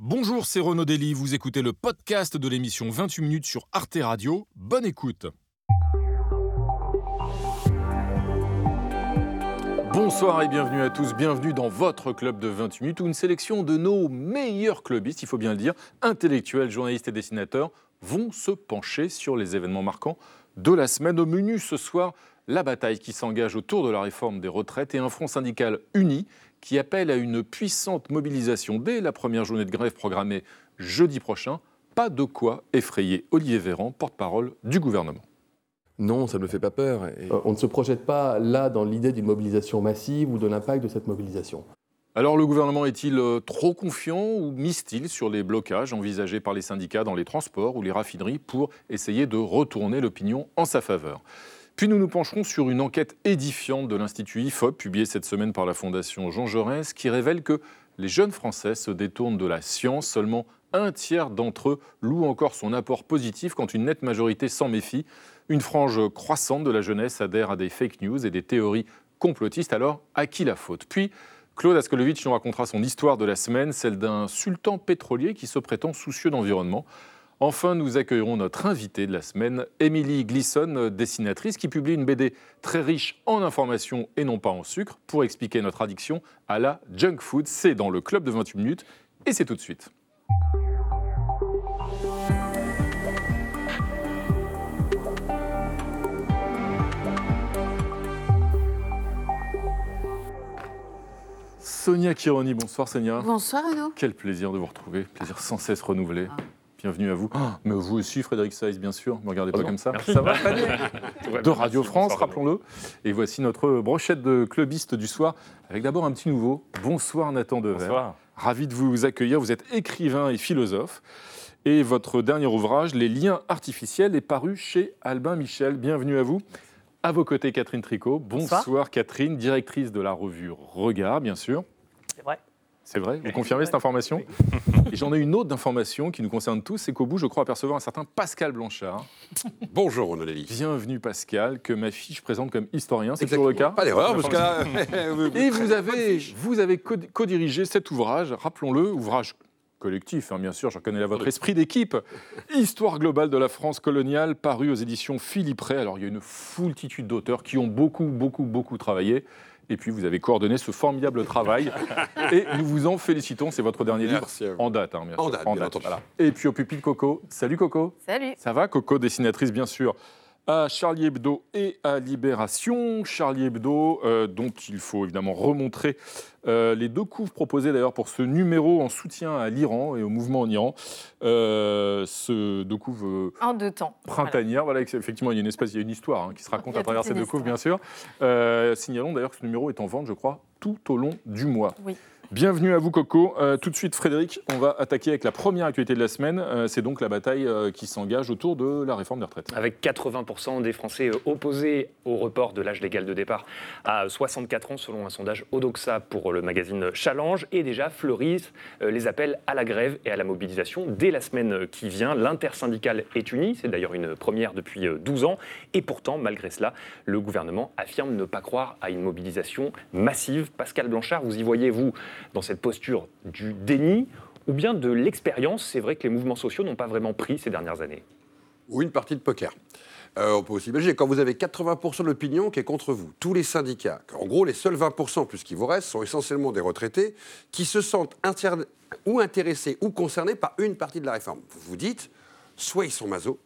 Bonjour, c'est Renaud Dely, vous écoutez le podcast de l'émission 28 minutes sur Arte Radio. Bonne écoute. Bonsoir et bienvenue à tous, bienvenue dans votre club de 28 minutes où une sélection de nos meilleurs clubistes, il faut bien le dire, intellectuels, journalistes et dessinateurs, vont se pencher sur les événements marquants de la semaine. Au menu ce soir, la bataille qui s'engage autour de la réforme des retraites et un front syndical uni qui appelle à une puissante mobilisation dès la première journée de grève programmée jeudi prochain. Pas de quoi effrayer Olivier Véran, porte-parole du gouvernement. Non, ça ne me fait pas peur. Euh, on ne se projette pas là dans l'idée d'une mobilisation massive ou de l'impact de cette mobilisation. Alors le gouvernement est-il euh, trop confiant ou mise-t-il sur les blocages envisagés par les syndicats dans les transports ou les raffineries pour essayer de retourner l'opinion en sa faveur? Puis nous nous pencherons sur une enquête édifiante de l'Institut IFOP, publiée cette semaine par la Fondation Jean Jaurès, qui révèle que les jeunes Français se détournent de la science. Seulement un tiers d'entre eux loue encore son apport positif quand une nette majorité s'en méfie. Une frange croissante de la jeunesse adhère à des fake news et des théories complotistes. Alors, à qui la faute? Puis, Claude Askolovitch nous racontera son histoire de la semaine, celle d'un sultan pétrolier qui se prétend soucieux d'environnement. Enfin, nous accueillerons notre invitée de la semaine, Émilie Glisson, dessinatrice, qui publie une BD très riche en informations et non pas en sucre, pour expliquer notre addiction à la junk food. C'est dans le club de 28 minutes, et c'est tout de suite. Sonia Kironi, bonsoir Sonia. Bonsoir Renaud. Quel plaisir de vous retrouver, plaisir sans cesse renouvelé. Ah. Bienvenue à vous. Ah, mais vous aussi, Frédéric Saïs, bien sûr. Ne me regardez pas comme ça. Ça va, De Radio France, rappelons-le. Et voici notre brochette de clubistes du soir, avec d'abord un petit nouveau. Bonsoir Nathan Dever. Bonsoir. Ravi de vous accueillir. Vous êtes écrivain et philosophe. Et votre dernier ouvrage, Les liens artificiels, est paru chez Albin Michel. Bienvenue à vous. À vos côtés, Catherine Tricot. Bonsoir Catherine, directrice de la revue Regard, bien sûr. C'est vrai Vous confirmez cette information Et j'en ai une autre d'information qui nous concerne tous, c'est qu'au bout, je crois apercevoir un certain Pascal Blanchard. Bonjour Renaud Bienvenue Pascal, que ma fiche présente comme historien, c'est toujours le cas Pas d'erreur, parce que... Et vous avez, vous avez co-dirigé cet ouvrage, rappelons-le, ouvrage collectif, hein, bien sûr, je reconnais là votre esprit d'équipe. Histoire globale de la France coloniale, paru aux éditions Philippe Ray. Alors, il y a une foultitude d'auteurs qui ont beaucoup, beaucoup, beaucoup travaillé. Et puis, vous avez coordonné ce formidable travail. et nous vous en félicitons. C'est votre dernier livre en date. Hein, en date, en date. Et puis, au pupitre Coco. Salut, Coco. Salut. Ça va, Coco, dessinatrice, bien sûr à Charlie Hebdo et à Libération. Charlie Hebdo, euh, dont il faut évidemment remontrer euh, les deux couves proposées d'ailleurs pour ce numéro en soutien à l'Iran et au mouvement en Iran. Euh, ce deux couves en deux temps. printanière. Voilà. effectivement, il y a une espèce, il y a une histoire hein, qui se raconte à travers ces deux couves, bien sûr. signalons d'ailleurs que ce numéro est en vente, je crois, tout au long du mois. Oui. Bienvenue à vous Coco. Euh, tout de suite Frédéric, on va attaquer avec la première actualité de la semaine. Euh, c'est donc la bataille euh, qui s'engage autour de la réforme des retraites. Avec 80% des Français opposés au report de l'âge légal de départ à 64 ans selon un sondage Odoxa pour le magazine Challenge. Et déjà fleurissent les appels à la grève et à la mobilisation. Dès la semaine qui vient, l'intersyndicale est unie. C'est d'ailleurs une première depuis 12 ans. Et pourtant, malgré cela, le gouvernement affirme ne pas croire à une mobilisation massive. Pascal Blanchard, vous y voyez, vous dans cette posture du déni ou bien de l'expérience C'est vrai que les mouvements sociaux n'ont pas vraiment pris ces dernières années. Ou une partie de poker. Euh, on peut aussi imaginer, quand vous avez 80% de l'opinion qui est contre vous, tous les syndicats, en gros, les seuls 20% plus qui vous restent sont essentiellement des retraités qui se sentent ou intéressés ou concernés par une partie de la réforme. Vous vous dites, soit ils sont maso,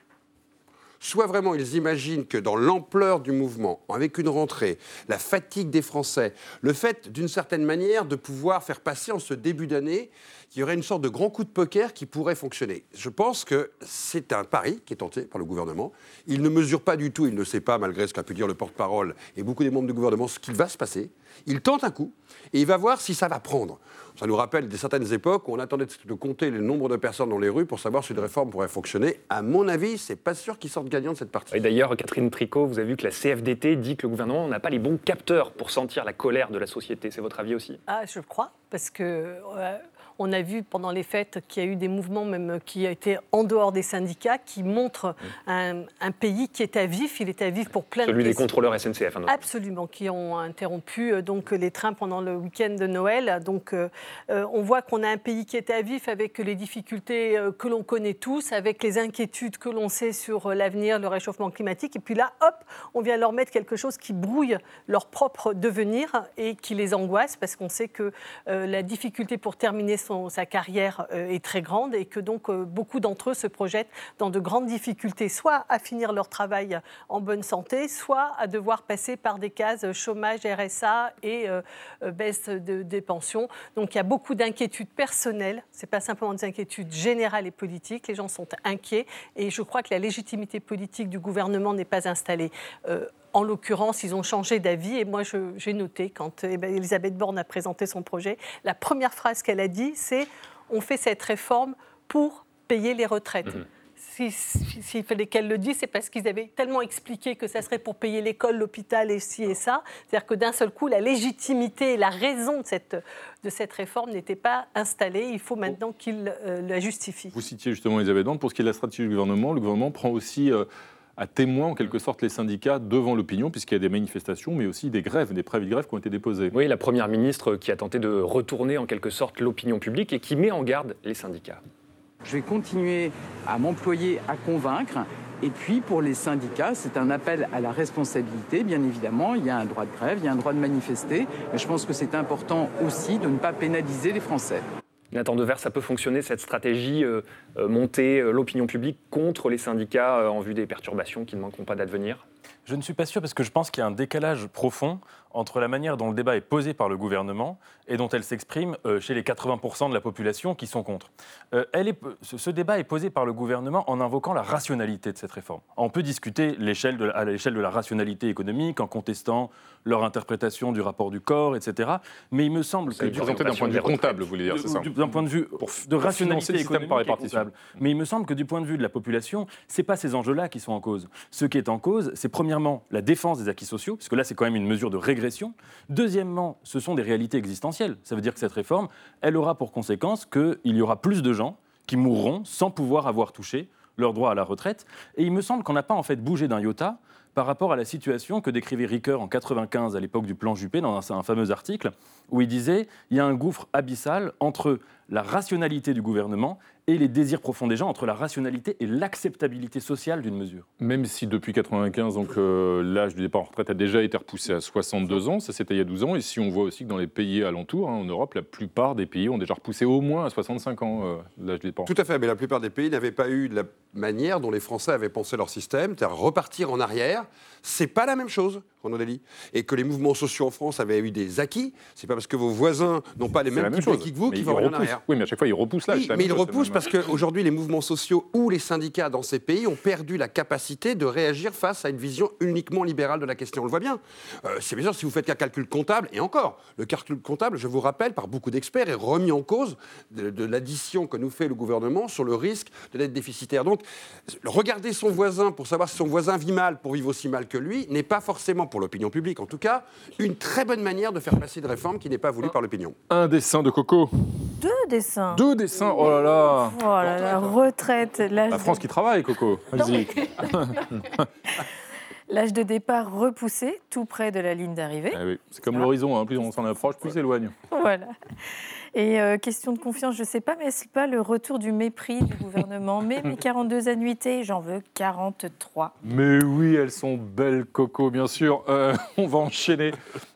soit vraiment ils imaginent que dans l'ampleur du mouvement, avec une rentrée, la fatigue des Français, le fait d'une certaine manière de pouvoir faire passer en ce début d'année qu'il y aurait une sorte de grand coup de poker qui pourrait fonctionner. Je pense que c'est un pari qui est tenté par le gouvernement. Il ne mesure pas du tout, il ne sait pas, malgré ce qu'a pu dire le porte-parole et beaucoup des membres du gouvernement, ce qui va se passer. Il tente un coup et il va voir si ça va prendre. Ça nous rappelle des certaines époques où on attendait de compter le nombre de personnes dans les rues pour savoir si une réforme pourrait fonctionner. À mon avis, c'est pas sûr qu'ils sortent gagnants de cette partie. Et d'ailleurs, Catherine Tricot, vous avez vu que la CFDT dit que le gouvernement n'a pas les bons capteurs pour sentir la colère de la société. C'est votre avis aussi? Ah, je crois, parce que. Euh, On a vu pendant les fêtes qu'il y a eu des mouvements même qui été en dehors des syndicats qui montrent un, pays qui est à vif. Il est à vif pour plein de Celui des contrôleurs SNCF. Hein, Absolument, qui ont interrompu euh, donc les trains pendant le week-end de Noël. Donc euh, euh, on voit qu'on a un pays qui est à vif avec les difficultés que l'on connaît tous, avec les inquiétudes que l'on sait sur l'avenir, le réchauffement climatique. Et puis là, hop, on vient leur mettre quelque chose qui brouille leur propre devenir et qui les angoisse parce qu'on sait que la difficulté pour terminer sa carrière est très grande et que donc beaucoup d'entre eux se projettent dans de grandes difficultés, soit à finir leur travail en bonne santé, soit à devoir passer par des cases chômage, RSA et euh, euh, baisse des pensions. Donc il y a beaucoup d'inquiétudes personnelles, ce n'est pas simplement des inquiétudes générales et politiques, les gens sont inquiets et je crois que la légitimité politique du gouvernement n'est pas installée. Euh, en l'occurrence, ils ont changé d'avis. Et moi, j'ai noté, quand eh ben, Elisabeth Borne a présenté son projet, la première phrase qu'elle a dit, c'est On fait cette réforme pour payer les retraites. Mmh s'il fallait qu'elle le dise, c'est parce qu'ils avaient tellement expliqué que ça serait pour payer l'école, l'hôpital et ci et ça. C'est-à-dire que d'un seul coup, la légitimité et la raison de cette, de cette réforme n'étaient pas installées. Il faut maintenant qu'ils euh, la justifient. Vous citiez justement Elisabeth Borne. Pour ce qui est de la stratégie du gouvernement, le gouvernement prend aussi euh, à témoin en quelque sorte les syndicats devant l'opinion, puisqu'il y a des manifestations, mais aussi des grèves, des préavis de grève qui ont été déposés. Oui, la Première ministre qui a tenté de retourner en quelque sorte l'opinion publique et qui met en garde les syndicats. Je vais continuer à m'employer à convaincre. Et puis pour les syndicats, c'est un appel à la responsabilité, bien évidemment. Il y a un droit de grève, il y a un droit de manifester. Mais je pense que c'est important aussi de ne pas pénaliser les Français. Nathan Devers, ça peut fonctionner cette stratégie, euh, euh, monter euh, l'opinion publique contre les syndicats en vue des perturbations qui ne manqueront pas d'advenir? Je ne suis pas sûr parce que je pense qu'il y a un décalage profond entre la manière dont le débat est posé par le gouvernement et dont elle s'exprime euh, chez les 80% de la population qui sont contre. Euh, elle est, ce, débat est posé par le gouvernement en invoquant la rationalité de cette réforme. On peut discuter l'échelle à l'échelle de la rationalité économique en contestant leur interprétation du rapport du corps, etc. Mais il me semble que... d'un point de vue comptable, vous voulez dire, c'est ça D'un point de vue de rationalité économique par répartition. Mais il me semble que du point de vue de la population, c'est pas ces enjeux-là qui sont en cause. Ce qui est en cause, c'est premièrement la défense des acquis sociaux, puisque là c'est quand même une mesure de régression Deuxièmement, ce sont des réalités existentielles. Ça veut dire que cette réforme, elle aura pour conséquence qu'il y aura plus de gens qui mourront sans pouvoir avoir touché leur droit à la retraite. Et il me semble qu'on n'a pas en fait bougé d'un iota par rapport à la situation que décrivait Ricoeur en 95 à l'époque du plan Juppé dans un, un fameux article où il disait il y a un gouffre abyssal entre la rationalité du gouvernement et les désirs profonds des gens entre la rationalité et l'acceptabilité sociale d'une mesure. Même si depuis 95, donc euh, l'âge du départ en retraite a déjà été repoussé à 62 ans, ça c'était il y a 12 ans, et si on voit aussi que dans les pays alentours, hein, en Europe, la plupart des pays ont déjà repoussé au moins à 65 ans euh, l'âge du départ. Tout à fait, mais la plupart des pays n'avaient pas eu la manière dont les Français avaient pensé leur système, c'est-à-dire repartir en arrière, c'est pas la même chose, Renaud Dely. Et que les mouvements sociaux en France avaient eu des acquis, c'est pas parce que vos voisins n'ont pas les mêmes types d'acquis que vous qu'ils vont en arrière. Oui, mais à chaque fois, ils repoussent là. mais ils repoussent parce qu'aujourd'hui, les mouvements sociaux ou les syndicats dans ces pays ont perdu la capacité de réagir face à une vision uniquement libérale de la question. On le voit bien. Euh, c'est bien sûr si vous faites un calcul comptable, et encore, le calcul comptable, je vous rappelle, par beaucoup d'experts, est remis en cause de, l'addition que nous fait le gouvernement sur le risque de dette déficitaire. Donc, regarder son voisin pour savoir si son voisin vit mal pour vivre aussi mal que lui n'est pas forcément, pour l'opinion publique en tout cas, une très bonne manière de faire passer une réforme qui n'est pas voulue par l'opinion. Un dessin de Coco. Deux dessins. Deux dessins, oh là là. Oh là là, retraite. La France qui travaille, Coco. Vas-y. L'âge de départ repoussé, tout près de la ligne d'arrivée. Ah oui. C'est comme l'horizon, hein. plus on s'en approche, plus s'éloigne. Voilà. Et euh, question de confiance, je ne sais pas, mais est-ce pas le retour du mépris du gouvernement? Mais mes 42 annuités, j'en veux 43. Mais oui, elles sont belles, Coco, bien sûr. Euh, on va enchaîner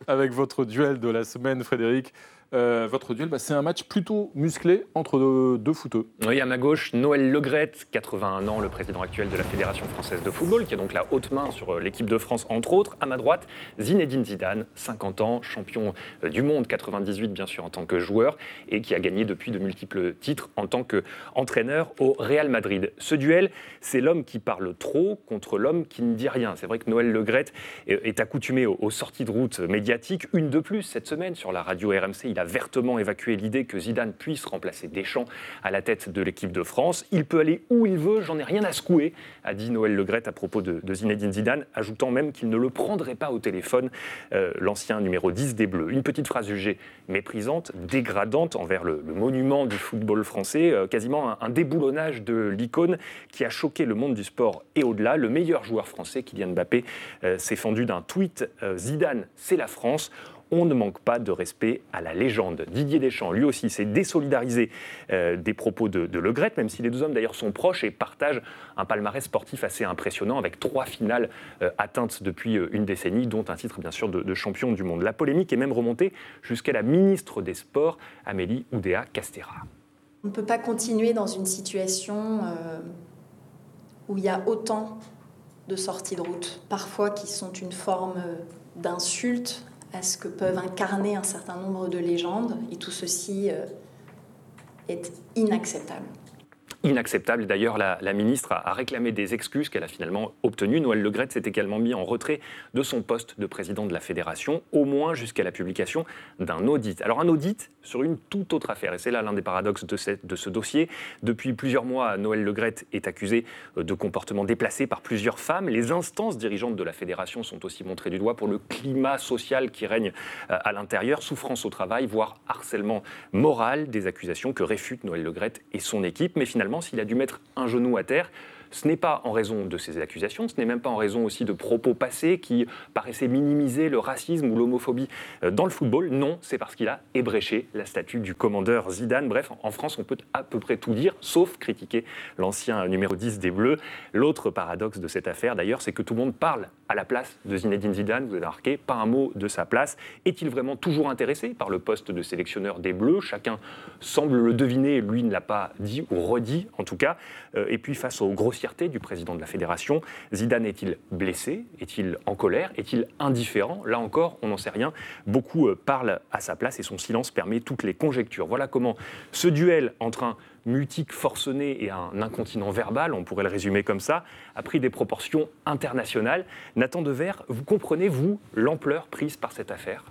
avec votre duel de la semaine, Frédéric. Euh, votre duel, bah, c'est un match plutôt musclé entre deux, footeux. Oui, à ma gauche, Noël Legrette, 81 ans, le président actuel de la Fédération française de football, qui a donc la haute main sur euh, l'équipe de France, entre autres. À ma droite, Zinedine Zidane, 50 ans, champion euh, du monde, 98 bien sûr en tant que joueur, et qui a gagné depuis de multiples titres en tant qu'entraîneur au Real Madrid. Ce duel, c'est l'homme qui parle trop contre l'homme qui ne dit rien. C'est vrai que Noël Legrette est accoutumé aux sorties de route médiatiques, une de plus cette semaine sur la radio RMC il a vertement évacué l'idée que Zidane puisse remplacer Deschamps à la tête de l'équipe de France. Il peut aller où il veut, j'en ai rien à secouer, a dit Noël Legrette à propos de, Zinedine Zidane, ajoutant même qu'il ne le prendrait pas au téléphone, euh, l'ancien numéro 10 des Bleus. Une petite phrase jugée méprisante, dégradante envers le, monument du football français, euh, quasiment un, déboulonnage de l'icône qui a choqué le monde du sport et au-delà. Le meilleur joueur français, Kylian Mbappé, euh, s'est fendu d'un tweet Zidane, c'est la France on ne manque pas de respect à la légende. Didier Deschamps, lui aussi, s'est désolidarisé euh, des propos de, Le même si les deux hommes d'ailleurs sont proches et partagent un palmarès sportif assez impressionnant avec trois finales euh, atteintes depuis euh, une décennie, dont un titre bien sûr de, champion du monde. La polémique est même remontée jusqu'à la ministre des Sports, Amélie Oudéa-Castera. On ne peut pas continuer dans une situation où il y a autant de sorties de route, parfois qui sont une forme d'insulte à ce que peuvent incarner un certain nombre de légendes, et tout ceci euh, est inacceptable inacceptable. D'ailleurs, la, ministre a, réclamé des excuses qu'elle a finalement obtenues. Noël Legrette s'est également mis en retrait de son poste de président de la fédération, au moins jusqu'à la publication d'un audit. Alors un audit sur une toute autre affaire, et c'est là l'un des paradoxes de, ce dossier. Depuis plusieurs mois, Noël Legrette est accusé euh, de comportements déplacés par plusieurs femmes. Les instances dirigeantes de la fédération sont aussi montrées du doigt pour le climat social qui règne euh, à l'intérieur, souffrance au travail, voire harcèlement moral, des accusations que réfutent Noël Legrette et son équipe. Mais finalement, s'il a dû mettre un genou à terre, ce n'est pas en raison de ces accusations, ce n'est même pas en raison aussi de propos passés qui paraissaient minimiser le racisme ou l'homophobie euh, dans le football. Non, c'est parce qu'il a ébréché la statue du commandeur Zidane. Bref, en France, on peut à peu près tout dire, sauf critiquer l'ancien numéro 10 des Bleus. L'autre paradoxe de cette affaire, d'ailleurs, c'est que tout le monde parle à la place de Zinedine Zidane. Vous avez remarqué, pas un mot de sa place. Est-il vraiment toujours intéressé par le poste de sélectionneur des Bleus? Chacun semble le deviner, lui ne l'a pas dit ou redit en tout cas. Euh, et puis face aux grossières du président de la fédération. Zidane est-il blessé? Est-il en colère? Est-il indifférent? Là encore, on n'en sait rien. Beaucoup euh, parlent à sa place et son silence permet toutes les conjectures. Voilà comment ce duel entre un mutique forcené et un incontinent verbal, on pourrait le résumer comme ça, a pris des proportions internationales. Nathan Dever, vous comprenez, vous, l'ampleur prise par cette affaire?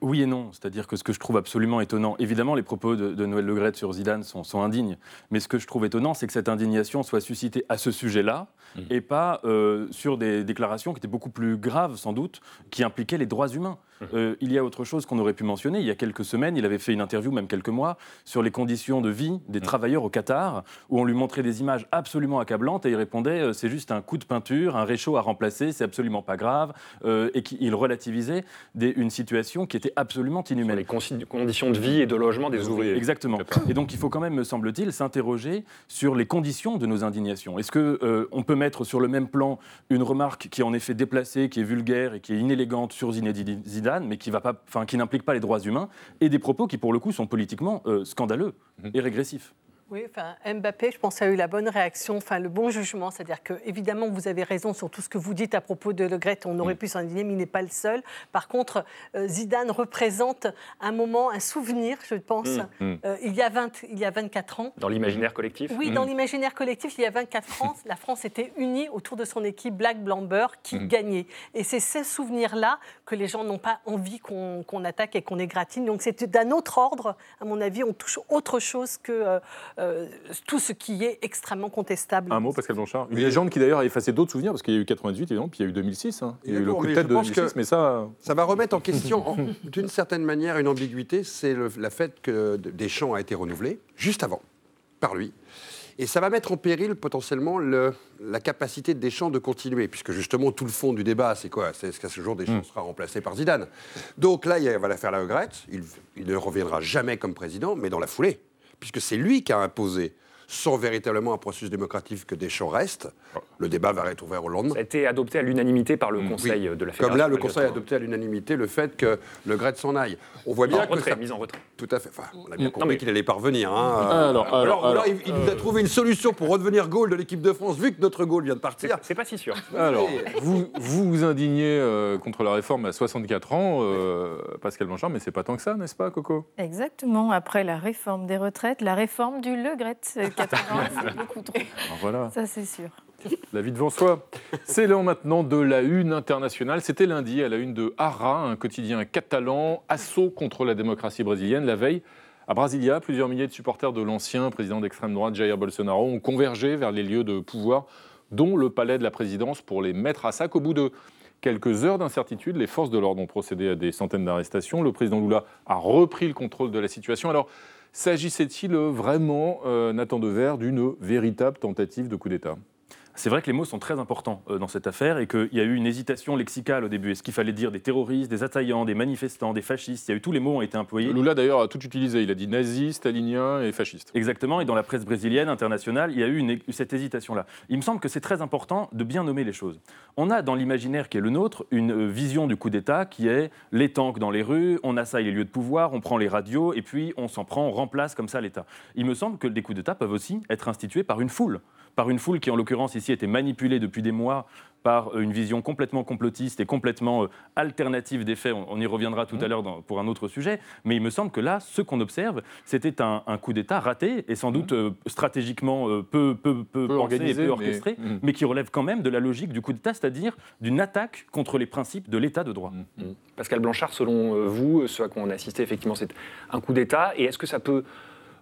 Oui et non. C'est-à-dire que ce que je trouve absolument étonnant, évidemment, les propos de, Noël Legrette sur Zidane sont, indignes, mais ce que je trouve étonnant, c'est que cette indignation soit suscitée à ce sujet-là mmh. et pas euh, sur des déclarations qui étaient beaucoup plus graves, sans doute, qui impliquaient les droits humains. Euh, il y a autre chose qu'on aurait pu mentionner. Il y a quelques semaines, il avait fait une interview, même quelques mois, sur les conditions de vie des mm. travailleurs au Qatar, où on lui montrait des images absolument accablantes et il répondait euh, c'est juste un coup de peinture, un réchaud à remplacer, c'est absolument pas grave, euh, et qu'il relativisait une situation qui était absolument inhumaine. Sur les conditions de vie et de logement des ouvriers. Exactement. Et donc il faut quand même, me semble-t-il, s'interroger sur les conditions de nos indignations. Est-ce que on peut mettre sur le même plan une remarque qui est en effet déplacée, qui est vulgaire et qui est inélégante sur Zinedine Zidane mais qui, va pas, qui n'implique pas les droits humains, et des propos qui, pour le coup, sont politiquement euh, scandaleux mhm. et régressifs. Oui, enfin, Mbappé, je pense, a eu la bonne réaction, enfin, le bon jugement. C'est-à-dire que, évidemment, vous avez raison sur tout ce que vous dites à propos de Le Gret. On aurait mm. pu s'en indigner, mais il n'est pas le seul. Par contre, euh, Zidane représente un moment, un souvenir, je pense, mm. Mm. Euh, il, y a 20, il y a 24 ans. Dans l'imaginaire collectif Oui, dans l'imaginaire collectif, il y a 24 ans, la France était unie autour de son équipe Black Blamber qui gagnait. Et c'est ces souvenirs-là que les gens n'ont pas envie qu'on attaque et qu'on égratine. Donc c'est d'un autre ordre, à mon avis, on touche autre chose que. Euh, euh, tout ce qui est extrêmement contestable. Un mot, Pascal Blanchard. Une légende qui d'ailleurs a effacé d'autres souvenirs, parce qu'il y a eu 98, évidemment, puis il y a eu 2006. Hein. Il y a eu le coup de tête de 2006, mais ça... Ça va remettre en question, d'une certaine manière, une ambiguïté, c'est le fait que Deschamps a été renouvelé, juste avant, par lui. Et ça va mettre en péril potentiellement le, la capacité de Deschamps de continuer, puisque justement tout le fond du débat, c'est quoi? C'est est-ce qu'à ce jour Deschamps mm. sera remplacé par Zidane? Donc là, il va la faire la regrette. Il, il ne reviendra jamais comme président, mais dans la foulée puisque c'est lui qui a imposé sans véritablement un processus démocratique que Deschamps reste, le débat va être ouvert au lendemain. Ça a été adopté à l'unanimité par le mm. Conseil de la Fédération. Comme là, le Conseil a adopté à l'unanimité le fait que le Gret s'en aille. On voit bien en que ça... mise en retrait. Tout à fait. Enfin, on a bien compris qu'il allait parvenir. Hein. Alors, alors, il, nous a trouvé une solution pour redevenir goal de l'équipe de France, vu que notre goal vient de partir. C'est pas si sûr. Alors, vous, vous vous indignez euh, contre la réforme à 64 ans, euh, Pascal Blanchard, mais c'est pas tant que ça, n'est-ce pas, Coco? Exactement. Après la réforme des retraites, la réforme du Le Gret. 80 beaucoup trop. voilà. Ça, c'est sûr. La vie devant soi. C'est l'heure maintenant de la une internationale. C'était lundi à la une de Ara, un quotidien catalan, assaut contre la démocratie brésilienne. La veille, à Brasilia, plusieurs milliers de supporters de l'ancien président d'extrême droite Jair Bolsonaro ont convergé vers les lieux de pouvoir, dont le palais de la présidence, pour les mettre à sac. Au bout de quelques heures d'incertitude, les forces de l'ordre ont procédé à des centaines d'arrestations. Le président Lula a repris le contrôle de la situation. Alors, s'agissait-il vraiment, euh, Nathan Dever, d'une véritable tentative de coup d'État? C'est vrai que les mots sont très importants euh, dans cette affaire et qu'il y a eu une hésitation lexicale au début. Est-ce qu'il fallait dire des terroristes, des assaillants, des manifestants, des fascistes? Il y a eu tous les mots ont été employés. Lula d'ailleurs a tout utilisé. Il a dit nazi, stalinien et fasciste. Exactement. Et dans la presse brésilienne, internationale, il y a eu cette hésitation-là. Il me semble que c'est très important de bien nommer les choses. On a dans l'imaginaire qui est le nôtre une euh, vision du coup d'État qui est les tanks dans les rues, on assaille les lieux de pouvoir, on prend les radios et puis on s'en prend, on remplace comme ça l'État. Il me semble que des coups d'État peuvent aussi être institués par une foule par une foule qui, en l'occurrence, ici, était manipulée depuis des mois par euh, une vision complètement complotiste et complètement euh, alternative des faits. On, y reviendra tout à mmh. l'heure pour un autre sujet. Mais il me semble que là, ce qu'on observe, c'était un, coup d'État raté et sans doute mmh. euh, stratégiquement peu, peu, peu, organisé et peu orchestré, mmh. mais... qui relève quand même de la logique du coup d'État, c'est-à-dire d'une attaque contre les principes de l'État de droit. Pascal Blanchard, selon vous, ce à quoi on a assisté, effectivement, c'est un coup d'État. Et est-ce que ça peut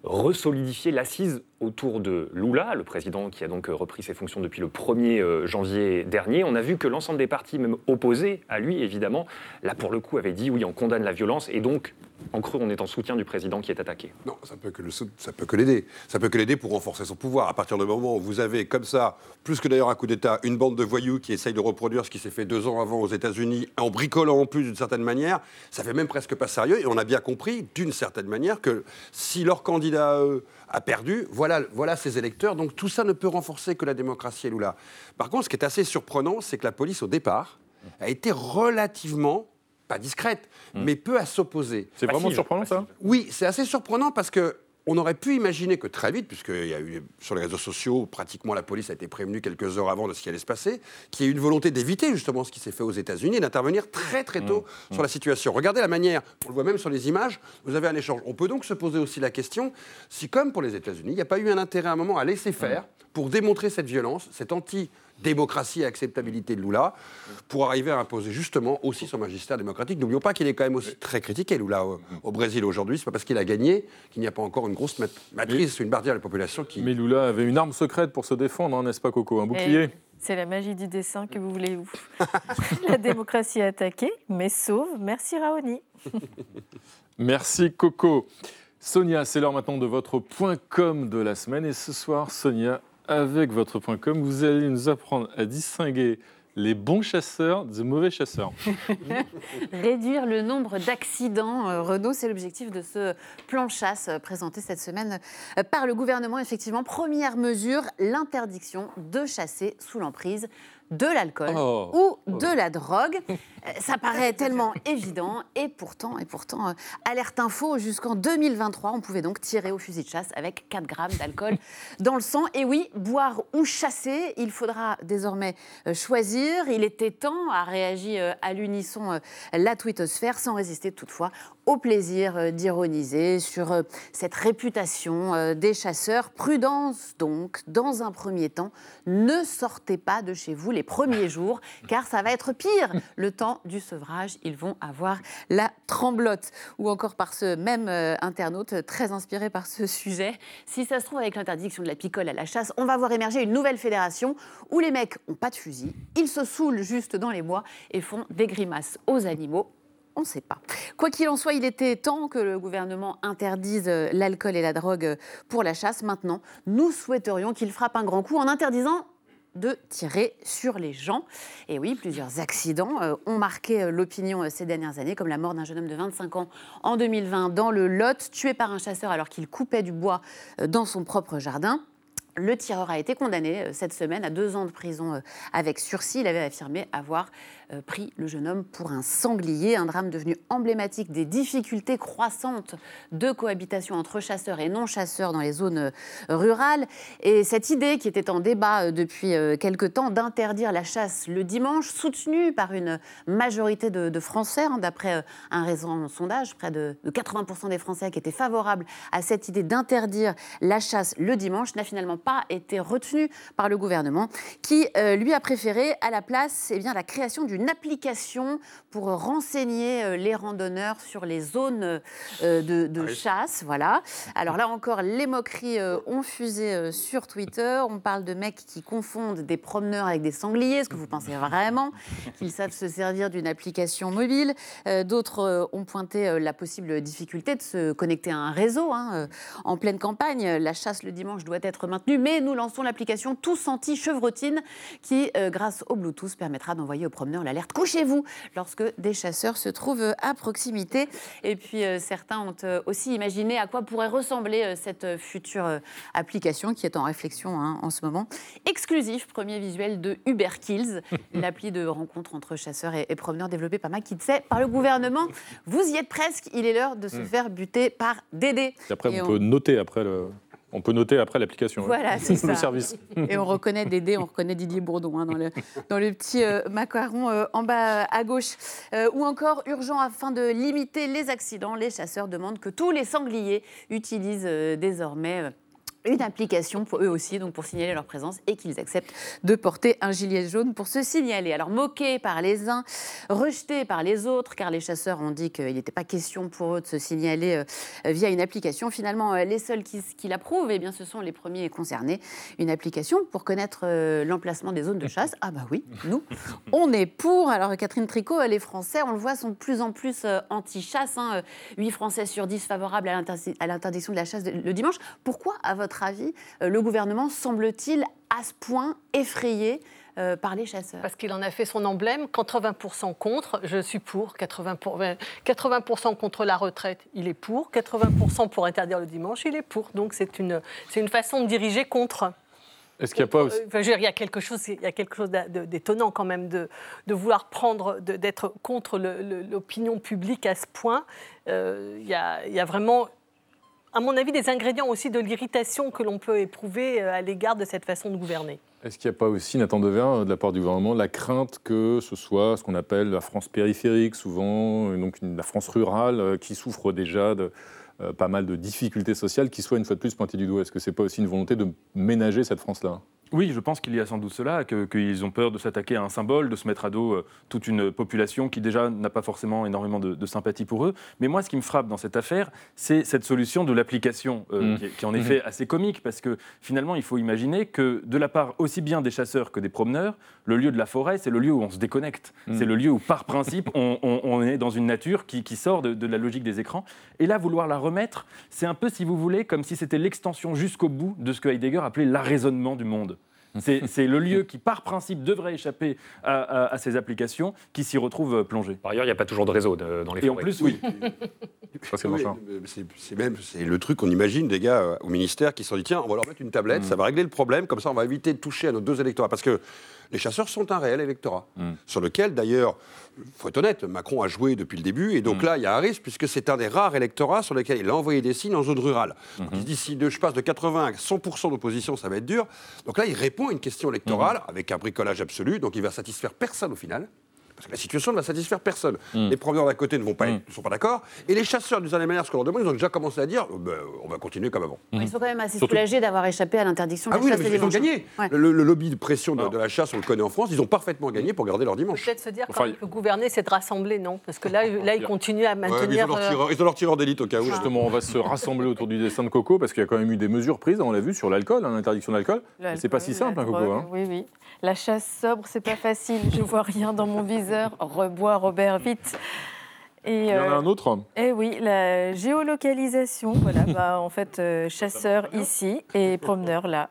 resolidifier l'assise autour de Lula, le président qui a donc repris ses fonctions depuis le 1er euh, janvier dernier. On a vu que l'ensemble des partis, même opposés à lui, évidemment, là pour le coup, avaient dit oui, on condamne la violence et donc en creux, on est en soutien du président qui est attaqué. Non, ça peut que ça peut que l'aider. Ça peut que l'aider pour renforcer son pouvoir. À partir du moment où vous avez comme ça, plus que d'ailleurs un coup d'État, une bande de voyous qui essaye de reproduire ce qui s'est fait deux ans avant aux États-Unis, en bricolant en plus d'une certaine manière, ça fait même presque pas sérieux. Et on a bien compris, d'une certaine manière, que si leur candidat a perdu, voilà, voilà ses électeurs. Donc tout ça ne peut renforcer que la démocratie et Lula. Par contre, ce qui est assez surprenant, c'est que la police, au départ, a été relativement pas discrète, hmm. mais peu à s'opposer. C'est vraiment surprenant ça Oui, c'est assez surprenant parce que on aurait pu imaginer que très vite, puisqu'il y a eu sur les réseaux sociaux, pratiquement la police a été prévenue quelques heures avant de ce qui allait se passer, qu'il y ait eu une volonté d'éviter justement ce qui s'est fait aux États-Unis et d'intervenir très très tôt mmh. sur la situation. Regardez la manière, on le voit même sur les images, vous avez un échange. On peut donc se poser aussi la question si, comme pour les États-Unis, il n'y a pas eu un intérêt à un moment à laisser faire mmh. pour démontrer cette violence, cette anti démocratie et acceptabilité de Lula pour arriver à imposer justement aussi son magistère démocratique. N'oublions pas qu'il est quand même aussi très critiqué, Lula, au, Brésil aujourd'hui. C'est pas parce qu'il a gagné qu'il n'y a pas encore une grosse matrice, une barrière de la population qui. Mais Lula avait une arme secrète pour se défendre, hein, n'est-ce pas, Coco? Un bouclier c'est la magie du dessin que vous voulez vous. la démocratie attaquée, mais sauve. Merci Raoni. Merci Coco. Sonia, c'est l'heure maintenant de votre point com de la semaine. Et ce soir, Sonia, avec votre point com, vous allez nous apprendre à distinguer les bons chasseurs des mauvais chasseurs. Réduire le nombre d'accidents, euh, Renault, c'est l'objectif de ce plan chasse euh, présenté cette semaine euh, par le gouvernement. Effectivement, première mesure, l'interdiction de chasser sous l'emprise de l'alcool oh. ou de la drogue. Euh, ça paraît tellement évident et pourtant, et pourtant, euh, alerte info, jusqu'en 2023, on pouvait donc tirer au fusil de chasse avec 4 grammes d'alcool dans le sang. Et oui, boire ou chasser, il faudra désormais euh, choisir. Il était temps, a réagi à l'unisson la twittosphère, sans résister toutefois au plaisir d'ironiser sur cette réputation des chasseurs. Prudence donc, dans un premier temps, ne sortez pas de chez vous les premiers jours, car ça va être pire. Le temps du sevrage, ils vont avoir la tremblote. Ou encore par ce même euh, internaute très inspiré par ce sujet. Si ça se trouve, avec l'interdiction de la picole à la chasse, on va voir émerger une nouvelle fédération où les mecs ont pas de fusil, ils se saoulent juste dans les bois et font des grimaces aux animaux on ne sait pas. Quoi qu'il en soit, il était temps que le gouvernement interdise euh, l'alcool et la drogue euh, pour la chasse. Maintenant, nous souhaiterions qu'il frappe un grand coup en interdisant de tirer sur les gens. Et oui, plusieurs accidents euh, ont marqué euh, l'opinion euh, ces dernières années, comme la mort d'un jeune homme de 25 ans en 2020 dans le Lot, tué par un chasseur alors qu'il coupait du bois dans son propre jardin. Le tireur a été condamné cette semaine à deux ans de prison avec sursis. Il avait affirmé avoir euh, pris le jeune homme pour un sanglier, un drame devenu emblématique des difficultés croissantes de cohabitation entre chasseurs et non-chasseurs dans les zones euh, rurales. Et cette idée qui était en débat euh, depuis quelque temps d'interdire la chasse le dimanche, soutenue par une majorité de, Français, hein, d'après un récent sondage, près de, de 80% des Français qui étaient favorables à cette idée d'interdire la chasse le dimanche, n'a finalement pas été retenus par le gouvernement, qui lui a préféré à la place eh bien, la création d'une application pour renseigner les randonneurs sur les zones de, de ah chasse. Voilà. Alors là encore, les moqueries ont fusé sur Twitter. On parle de mecs qui confondent des promeneurs avec des sangliers. Est-ce que vous pensez vraiment qu'ils savent se servir d'une application mobile D'autres ont pointé la possible difficulté de se connecter à un réseau. Hein, en pleine campagne, la chasse le dimanche doit être maintenue, mais nous lançons l'application Tous Anti-Chevrotine qui, grâce au Bluetooth, permettra d'envoyer aux promeneurs l'alerte Couchez-vous lorsque des chasseurs se trouvent à proximité. Et puis certains ont aussi imaginé à quoi pourrait ressembler cette future application qui est en réflexion hein, en ce moment. Exclusif, premier visuel de Uber Kills, l'appli de rencontre entre chasseurs et, promeneurs développée par McKinsey, par le gouvernement. Vous y êtes presque, il est l'heure de se hmm. faire buter par Dédé. après, on, peut noter après le... On peut noter après l'application. Hein. Voilà, c'est ça. Le service. Et on reconnaît Dédé, on reconnaît Didier Bourdon hein, dans, le, dans le petit euh, macaron euh, en bas à gauche. Euh, ou encore, urgent afin de limiter les accidents, les chasseurs demandent que tous les sangliers utilisent désormais une application pour eux aussi, donc pour signaler leur présence et qu'ils acceptent de porter un gilet jaune pour se signaler. Alors moqués par les uns, rejetés par les autres, car les chasseurs ont dit qu'il n'était pas question pour eux de se signaler euh, via une application. Finalement, euh, les seuls qui, qui l'approuvent, eh bien, ce sont les premiers concernés. Une application pour connaître euh, l'emplacement des zones de chasse. Ah bah oui, nous, on est pour. Alors Catherine Tricot, les Français, on le voit, sont de plus en plus anti-chasse. Hein. 8 Français sur 10 favorables à l'interdiction de la chasse le dimanche. Pourquoi, à votre avis, euh, le gouvernement semble-t-il à ce point effrayé euh, par les chasseurs? Parce qu'il en a fait son emblème, 80% contre, je suis pour, 80%, pour, 80 contre la retraite, il est pour, 80% pour interdire le dimanche, il est pour. Donc c'est une, c'est une façon de diriger contre. Est-ce qu'il n'y a pas aussi... Enfin, il y a quelque chose, il y a quelque chose d'étonnant quand même de, de vouloir prendre, d'être contre l'opinion publique à ce point. Euh, il, y a, il y a vraiment à mon avis, des ingrédients aussi de l'irritation que l'on peut éprouver euh, à l'égard de cette façon de gouverner. Est-ce qu'il n'y a pas aussi, Nathan Devin, de la part du gouvernement, la crainte que ce soit ce qu'on appelle la France périphérique, souvent, donc la France rurale, euh, qui souffre déjà de euh, pas mal de difficultés sociales, qui soit une fois de plus pointée du doigt? Est-ce que ce n'est pas aussi une volonté de ménager cette France-là? Oui, je pense qu'il y a sans doute cela, qu'ils ont peur de s'attaquer à un symbole, de se mettre à dos euh, toute une population qui déjà n'a pas forcément énormément de, sympathie pour eux. Mais moi, ce qui me frappe dans cette affaire, c'est cette solution de l'application, euh, mmh. qui, est en effet mmh. assez comique, parce que finalement, il faut imaginer que de la part aussi bien des chasseurs que des promeneurs, le lieu de la forêt, c'est le lieu où on se déconnecte. Mmh. C'est le lieu où, par principe, on, est dans une nature qui, sort de, de, la logique des écrans. Et là, vouloir la remettre, c'est un peu, si vous voulez, comme si c'était l'extension jusqu'au bout de ce que Heidegger appelait l'arraisonnement du monde. C'est le lieu qui, par principe, devrait échapper à, ces applications qui s'y retrouvent plongées. Par ailleurs, il n'y a pas toujours de réseau dans les forêts. Et en plus, oui. c'est même c'est le truc qu'on imagine des gars euh, au ministère qui se sont dit tiens, on va leur mettre une tablette, mm. ça va régler le problème, comme ça on va éviter de toucher à nos deux électorats. Parce que les chasseurs sont un réel électorat, mm. sur lequel d'ailleurs, il faut être honnête, Macron a joué depuis le début, et donc mm. là, il y a un risque, puisque c'est un des rares électorats sur lesquels il a envoyé des signes en zone rurale. Donc il dit si je passe de 80 à 100% d'opposition, ça va être dur. Donc là, il répond à une question électorale avec un bricolage absolu, donc il va satisfaire personne au final. Parce que la situation ne va satisfaire personne. Mm. Les promeneurs d'à côté ne vont pas, mm. sont pas d'accord. Et les chasseurs, d'une certaine manière, ce qu'on leur demande, ils ont déjà commencé à dire ben, on va continuer comme avant. Ils sont quand même assez soulagés d'avoir échappé à l'interdiction de ah la chasse. Ah oui, mais ils ont gagné. Le, lobby de pression de, la chasse, on le connaît en France, ils ont parfaitement gagné pour garder leur dimanche. Peut-être se dire enfin, que gouverner, c'est de rassembler, non? Parce que là, là ils continuent à maintenir. ils, ont leur tireur, d'élite au cas où. Justement, on va se rassembler autour du dessin de Coco, parce qu'il y a quand même eu des mesures prises, on l'a vu, sur l'alcool, hein, l'interdiction de l'alcool. C'est pas si simple, hein, Coco. Hein. Oui, oui. La chasse sobre, c'est pas facile. Je vois rien dans mon Rebois, Robert, vite. Et, Il y en a euh, un autre Eh oui, la géolocalisation. Voilà, bah, en fait, euh, chasseur ici et promeneur là.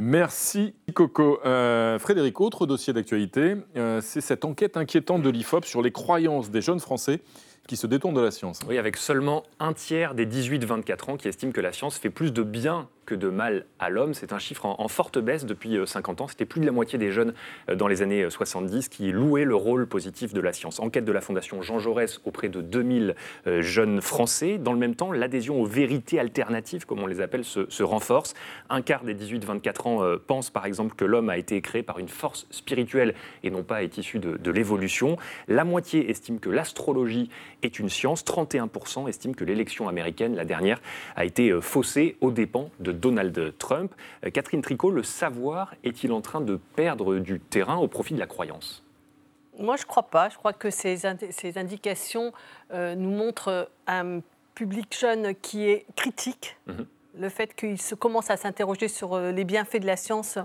Merci Coco. Euh, Frédéric, autre dossier d'actualité, c'est cette enquête inquiétante de l'IFOP sur les croyances des jeunes Français qui se détournent de la science. Oui, avec seulement un tiers des 18-24 ans qui estiment que la science fait plus de bien que de mal à l'homme. C'est un chiffre en, forte baisse depuis 50 euh, ans. C'était plus de la moitié des jeunes euh, dans les années 70 euh, qui louaient le rôle positif de la science. Enquête de la Fondation Jean Jaurès auprès de 2000 jeunes Français. Dans le même temps, l'adhésion aux vérités alternatives, comme on les appelle, se, renforce. Un quart des 18-24 ans pensent par exemple que l'homme a été créé par une force spirituelle et non pas est issu de, de l'évolution. La moitié estime que l'astrologie est une science. 31% estiment que l'élection américaine, la dernière, a été faussée aux dépens de Donald Trump. Catherine Tricot, le savoir est-il en train de perdre du terrain au profit de la croyance? Moi, je ne crois pas. Je crois que ces, ces indications nous montrent un public jeune qui est critique. Mhm. Le fait qu'il se commence à s'interroger sur les bienfaits de la science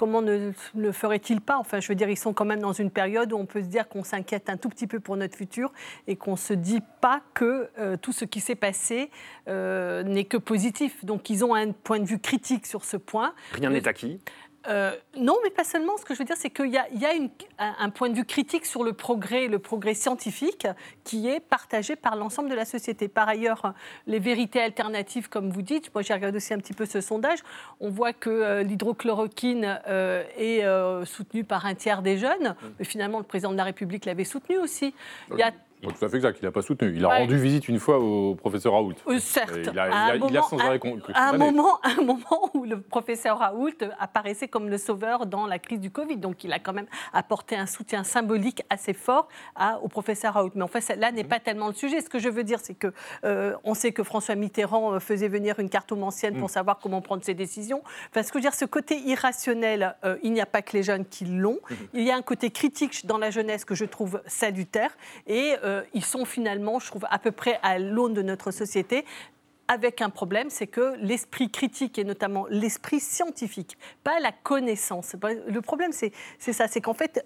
comment ne le ferait-il pas? Enfin, je veux dire, ils sont quand même dans une période où on peut se dire qu'on s'inquiète un tout petit peu pour notre futur et qu'on ne se dit pas que euh, tout ce qui s'est passé euh, n'est que positif. Donc, ils ont un point de vue critique sur ce point. Rien n'est acquis. Euh, non, mais pas seulement. Ce que je veux dire, c'est qu'il y a, un, point de vue critique sur le progrès, le progrès scientifique, qui est partagé par l'ensemble de la société. Par ailleurs, les vérités alternatives, comme vous dites, moi j'ai regardé aussi un petit peu ce sondage, on voit que euh, l'hydrochloroquine euh, est soutenue par un tiers des jeunes. Mais finalement, le président de la République l'avait soutenue aussi. Il y a tout à fait exact, il n'a pas soutenu. Il a rendu visite une fois au professeur Raoult. Euh, certes. il a, sans arrêt un, moment, un moment où le professeur Raoult apparaissait comme le sauveur dans la crise du Covid. Donc il a quand même apporté un soutien symbolique assez fort à, au professeur Raoult. Mais en fait, là n'est pas tellement le sujet. Ce que je veux dire, c'est que euh, on sait que François Mitterrand euh, faisait venir une cartomancienne pour mm. savoir comment prendre ses décisions. Enfin, ce que je veux dire, ce côté irrationnel, il n'y a pas que les jeunes qui l'ont. Mm-hmm. Il y a un côté critique dans la jeunesse que je trouve salutaire. Et euh, ils sont finalement, je trouve, à peu près à l'aune de notre société avec un problème, c'est que l'esprit critique et notamment l'esprit scientifique, pas la connaissance. Le problème, c'est ça, c'est qu'en fait,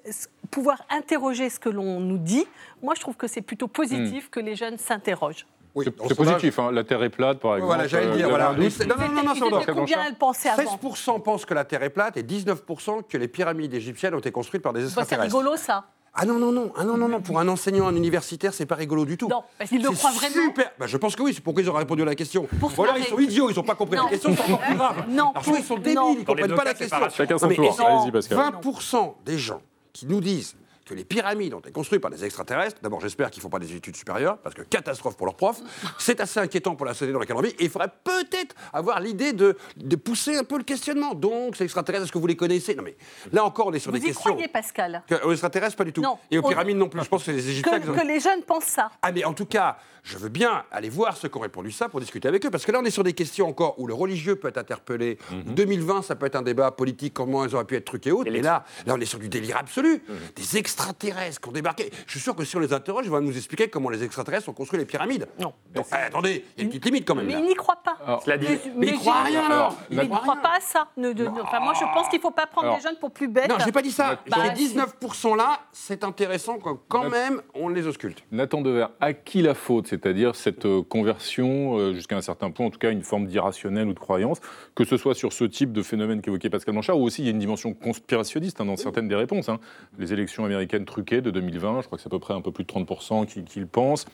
pouvoir interroger ce que l'on nous dit, moi, je trouve que c'est plutôt positif hmm. que les jeunes s'interrogent. c'est positif, hein. la Terre est plate, par exemple. Voilà, j'allais dire. Euh, voilà. Non, non, non, non, Combien elle pensait avant? 16% pensent que la Terre est plate et 19% que les pyramides égyptiennes ont été construites par des extraterrestres. c'est rigolo, ça. Ah non, non, non, ah non, non, non. pour un enseignant, un universitaire, c'est pas rigolo du tout. Non, parce qu'ils le croient vraiment. Super. Bah, je pense que oui, c'est pourquoi ils ont répondu à la question. Pour Ou alors ils sont idiots, ils n'ont pas compris la question, c'est encore plus grave. Non, alors, ils sont débiles, ils ne comprennent pas la question. Chacun son tour. Allez-y, Pascal. 20% des gens qui nous disent que les pyramides ont été construites par des extraterrestres. D'abord, j'espère qu'ils ne font pas des études supérieures, parce que catastrophe pour leurs profs. C'est assez inquiétant pour la société dans laquelle on vit. Et il faudrait peut-être avoir l'idée de, de, pousser un peu le questionnement. Donc, ces extraterrestres, est-ce que vous les connaissez? Non, mais là encore, on est sur des questions. Vous y croyez, Pascal? Aux extraterrestres, pas du tout. Non, et aux pyramides non plus. Je pense que les Égyptiens. Que, que les jeunes pensent ça. Ah, mais en tout cas, je veux bien aller voir ceux qui ont répondu ça pour discuter avec eux. Parce que là, on est sur des questions encore où le religieux peut être interpellé. 2020, mhm. ça peut être un débat politique, comment ils auraient pu être truqués et autres. Et là, là, on est sur du délire absolu. Mhm. Des extraterrestres qui ont débarqué. Je suis sûr que si on les interroge, ils vont nous expliquer comment les extraterrestres ont construit les pyramides. Non. Donc, eh, attendez, il y a une petite limite quand même. Mais ils n'y croient pas. mais, mais, ils croient rien alors. Ils ne croient pas à ça. enfin, moi, je pense qu'il ne faut pas prendre les jeunes pour plus bêtes. Non, j'ai pas dit ça. Bah, les 19% là, c'est intéressant quand même on les ausculte. Nathan Dever, à qui la faute C'est-à-dire cette conversion, euh, jusqu'à un certain point, en tout cas une forme d'irrationnel ou de croyance, que ce soit sur ce type de phénomène qu'évoquait Pascal Blanchard, ou aussi il y a une dimension conspirationniste hein, dans certaines des réponses. Hein. Les élections américaines truquées de 2020, je crois que c'est à peu près un peu plus de 30% qui, qui le pensent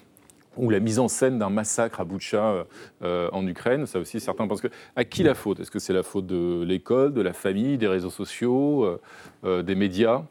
ou la mise en scène d'un massacre à Boutcha euh, euh, en Ukraine, ça aussi certains pensent que à qui la faute? Est-ce que c'est la faute de l'école, de la famille, des réseaux sociaux, des médias?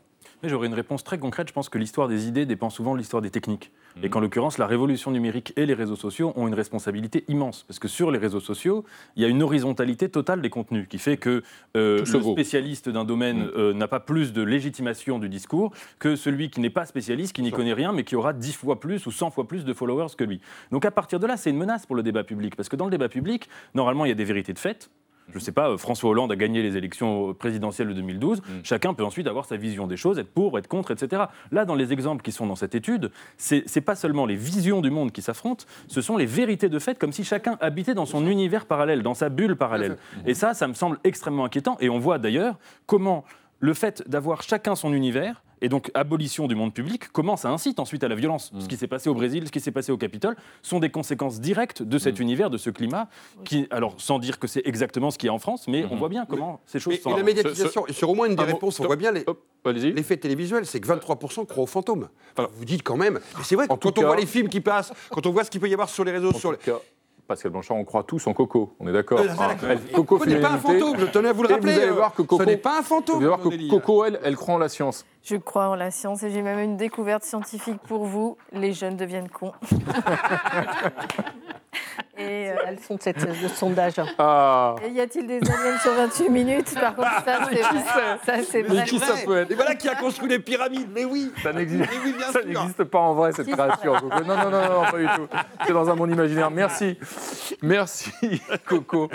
J'aurais une réponse très concrète. Je pense que l'histoire des idées dépend souvent de l'histoire des techniques. Et qu'en l'occurrence, la révolution numérique et les réseaux sociaux ont une responsabilité immense. Parce que sur les réseaux sociaux, il y a une horizontalité totale des contenus qui fait que euh, le spécialiste d'un domaine mhm. euh, n'a pas plus de légitimation du discours que celui qui n'est pas spécialiste, qui n'y connaît rien, mais qui aura 10 fois plus ou 100 fois plus de followers que lui. Donc à partir de là, c'est une menace pour le débat public. Parce que dans le débat public, normalement, il y a des vérités de fait je ne sais pas, euh, François Hollande a gagné les élections présidentielles de 2012. Mm. Chacun peut ensuite avoir sa vision des choses, être pour, être contre, etc. Là, dans les exemples qui sont dans cette étude, ce n'est pas seulement les visions du monde qui s'affrontent, ce sont les vérités de fait, comme si chacun habitait dans son univers parallèle, dans sa bulle parallèle. Et ça, ça me semble extrêmement inquiétant. Et on voit d'ailleurs comment le fait d'avoir chacun son univers et donc abolition du monde public, comment ça incite ensuite à la violence Ce qui s'est passé au Brésil, ce qui s'est passé au Capitole, sont des conséquences directes de cet mm. univère, de ce climat, qui, alors sans dire que c'est exactement ce qu'il y a en France, mais on mm-hmm. voit bien comment ces choses sont... Et la médiatisation, sur au moins une des réponses, on voit bien l'effet télévisuel, c'est que 23% croient aux fantômes. Enfin, vous dites quand même, c'est vrai, quand on voit les films qui passent, quand on voit ce qu'il peut y avoir sur les réseaux, sur les... Pascal Blanchard, on croit tous en Coco, on est d'accord. Euh, ah, Coco n'est pas un fantôme, je tenais à vous le rappeler. Vous allez voir que Coco, ce n'est pas un fantôme. Vous allez voir que Coco, elle, elle croit en la science. Je crois en la science et j'ai même une découverte scientifique pour vous. Les jeunes deviennent cons. Et, euh, Elles sont cette, le sondage. Ah. Et y a-t-il des aliens sur 28 minutes? Par contre, ça, c'est vrai. Ça, c'est vrai. Mais qui ça peut être? Et voilà qui a construit les pyramides. Mais oui Ça n'existe pas en vrai, cette création. Euh, non, non, non, non, pas du tout. C'est dans un monde imaginaire. Merci. Merci, Coco.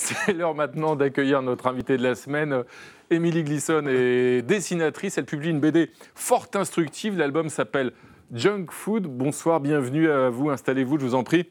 C'est l'heure maintenant d'accueillir notre invité de la semaine. Émilie Glisson est dessinatrice. Elle publie une BD fort instructive. L'album s'appelle Junk Food. Bonsoir, bienvenue à vous. Installez-vous, je vous en prie.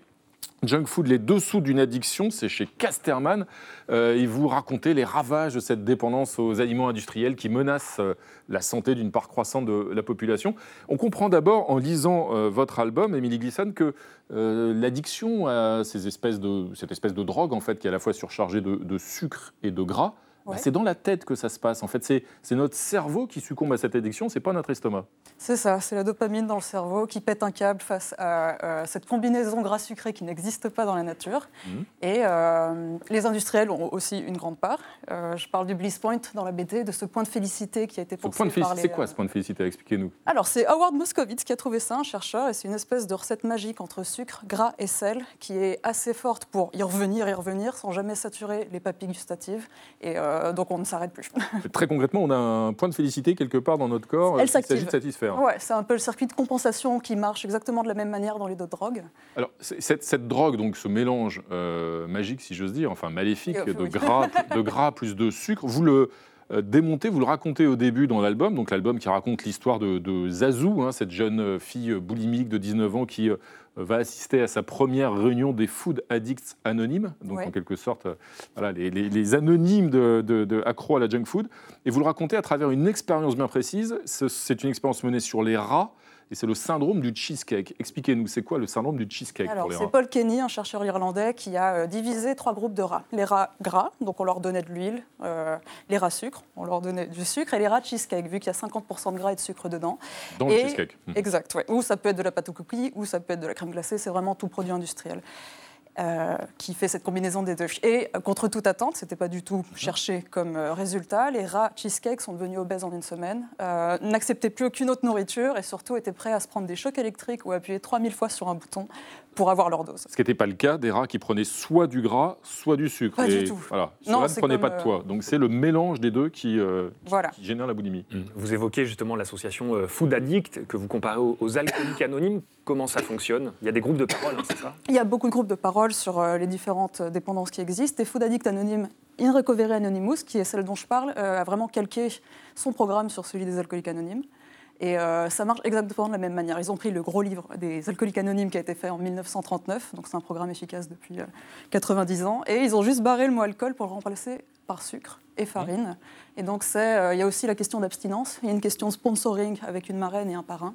Junk Food, les dessous d'une addiction, c'est chez Casterman. Euh, et vous racontez les ravages de cette dépendance aux aliments industriels qui menacent euh, la santé d'une part croissante de la population. On comprend d'abord, en lisant euh, votre album, Émilie Glisson, que l'addiction à ces espèces de, cette espèce de drogue, en fait, qui est à la fois surchargée de sucre et de gras, bah, c'est dans la tête que ça se passe. En fait, c'est notre cerveau qui succombe à cette addiction, c'est pas notre estomac. C'est ça, c'est la dopamine dans le cerveau qui pète un câble face à cette combinaison gras-sucré qui n'existe pas dans la nature. Mhm. Et euh, les industriels ont aussi une grande part. Euh, je parle du bliss point dans la BD, de ce point de félicité qui a été pensé point de par C'est quoi ce point de félicité? Expliquez-nous. Alors, c'est Howard Moscovitz qui a trouvé ça, un chercheur, et c'est une espèce de recette magique entre sucre, gras et sel qui est assez forte pour y revenir et revenir sans jamais saturer les papilles gustatives. Et euh, donc on ne s'arrête plus. Très concrètement, on a un point de félicité quelque part dans notre corps Elle s'agit de satisfaire. Ouais, c'est un peu le circuit de compensation qui marche exactement de la même manière dans les autres drogues. Alors cette, cette drogue, donc ce mélange euh, magique, si j'ose dire, enfin maléfique, de, gras, de gras plus de sucre, vous le euh, démonter, vous le racontez au début dans l'album, donc l'album qui raconte l'histoire de, de, Zazou, hein, cette jeune fille boulimique de 19 ans qui euh, va assister à sa première réunion des Food Addicts Anonymes, donc en quelque sorte euh, voilà, les, anonymes de, de, accro à la junk food. Et vous le racontez à travers une expérience bien précise. C'est une expérience menée sur les rats et c'est le syndrome du cheesecake. Expliquez-nous, c'est quoi le syndrome du cheesecake Alors, c'est Paul Kenny, un chercheur irlandais, qui a euh, divisé trois groupes de rats. Les rats gras, donc on leur donnait de l'huile, euh, les rats sucre, on leur donnait du sucre, et les rats cheesecake, vu qu'il y a 50% de gras et de sucre dedans. Dans le cheesecake. Hmm. Exact, ouais. Ou ça peut être de la pâte aux cookies, ou ça peut être de la crème glacée, c'est vraiment tout produit industriel. Euh, qui fait cette combinaison des deux. Et euh, contre toute attente, ce n'était pas du tout cherché comme euh, résultat, les rats cheesecake sont devenus obèses en une semaine, n'acceptaient plus aucune autre nourriture et surtout étaient prêts à se prendre des chocs électriques ou appuyer 3000 fois sur un bouton pour avoir leur dose. Ce qui n'était pas le cas des rats qui prenaient soit du gras, soit du sucre. Pas du tout. Voilà, non, ne prenaient pas de poids. Donc c'est le mélange des deux qui, génère la boulimie. Mmh. Vous évoquez justement l'association Food Addict que vous comparez aux alcooliques anonymes. Comment ça fonctionne? Il y a des groupes de parole, hein, c'est ça? Il y a beaucoup de groupes de parole sur euh, les différentes dépendances qui existent. Et Food Addict Anonyme, In Recovery Anonymous, qui est celle dont je parle, euh, a vraiment calqué son programme sur celui des alcooliques anonymes. Et euh, ça marche exactement de la même manière. Ils ont pris le gros livre des alcooliques anonymes qui a été fait en 1939, donc c'est un programme efficace depuis 90 ans, et ils ont juste barré le mot alcool pour le remplacer par sucre et farine. Et donc il y a aussi la question d'abstinence, il y a une question de sponsoring avec une marraine et un parrain.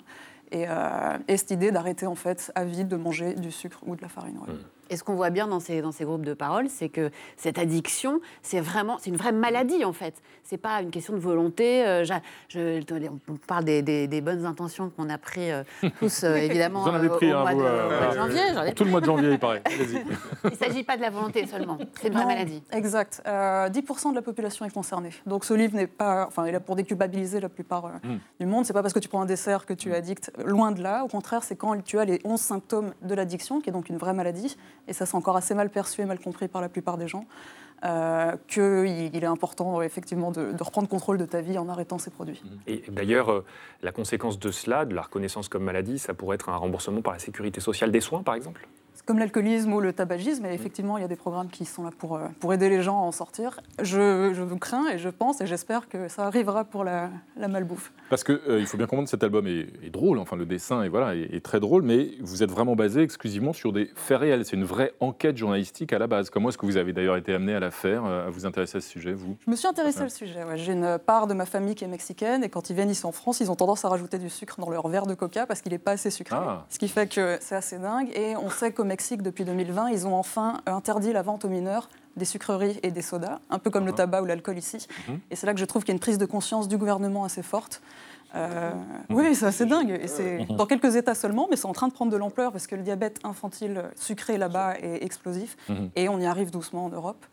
Euh, et, cette idée d'arrêter en fait à vie de manger du sucre ou de la farine. Mmh. Et ce qu'on voit bien dans ces, dans ces groupes de parole, c'est que cette addiction, c'est vraiment, c'est une vraie maladie en fait. C'est pas une question de volonté. Euh, je, on parle des, des, bonnes intentions qu'on a pris euh, tous évidemment Vous en avez pris, au, mois, de, janvier. tout le mois de janvier, il paraît. il ne s'agit pas de la volonté seulement. C'est une vraie maladie. Exact. 10% de la population est concernée. Donc ce livre n'est pas, enfin, il est là pour déculpabiliser la plupart mmh. du monde. C'est pas parce que tu prends un dessert que tu es addict loin de là. Au contraire, c'est quand tu as les 11 symptômes de l'addiction, qui est donc une vraie maladie, et ça c'est encore assez mal perçu et mal compris par la plupart des gens, euh, qu'il est important effectivement de, reprendre contrôle de ta vie en arrêtant ces produits. Et d'ailleurs, euh, la conséquence de cela, de la reconnaissance comme maladie, ça pourrait être un remboursement par la sécurité sociale des soins, par exemple? Comme l'alcoolisme ou le tabagisme, et effectivement, il y a des programmes qui sont là pour, euh, pour aider les gens à en sortir. Je, je crains et je pense et j'espère que ça arrivera pour la, la malbouffe. Parce qu'il euh, il faut bien comprendre que cet album est, drôle, enfin le dessin est, voilà, est, très drôle, mais vous êtes vraiment basé exclusivement sur des faits réels. C'est une vraie enquête journalistique à la base. Comment est-ce que vous avez d'ailleurs été amené à la faire, euh, à vous intéresser à ce sujet, vous? Je me suis intéressé au sujet. J'ai une part de ma famille qui est mexicaine et quand ils viennent ici en France, ils ont tendance à rajouter du sucre dans leur verre de coca parce qu'il n'est pas assez sucré. Ah. Ce qui fait que c'est assez dingue. Et on sait qu'au Mexique, depuis 2000, ils ont enfin interdit la vente aux mineurs des sucreries et des sodas, un peu comme le uh-huh. tabac ou l'alcool ici. Uh-huh. Et c'est là que je trouve qu'il y a une prise de conscience du gouvernement assez forte. Euh, uh-huh. oui, c'est assez dingue. Et c'est dans quelques États seulement, mais c'est en train de prendre de l'ampleur parce que le diabète infantile sucré là-bas est explosif. Et on y arrive doucement en Europe.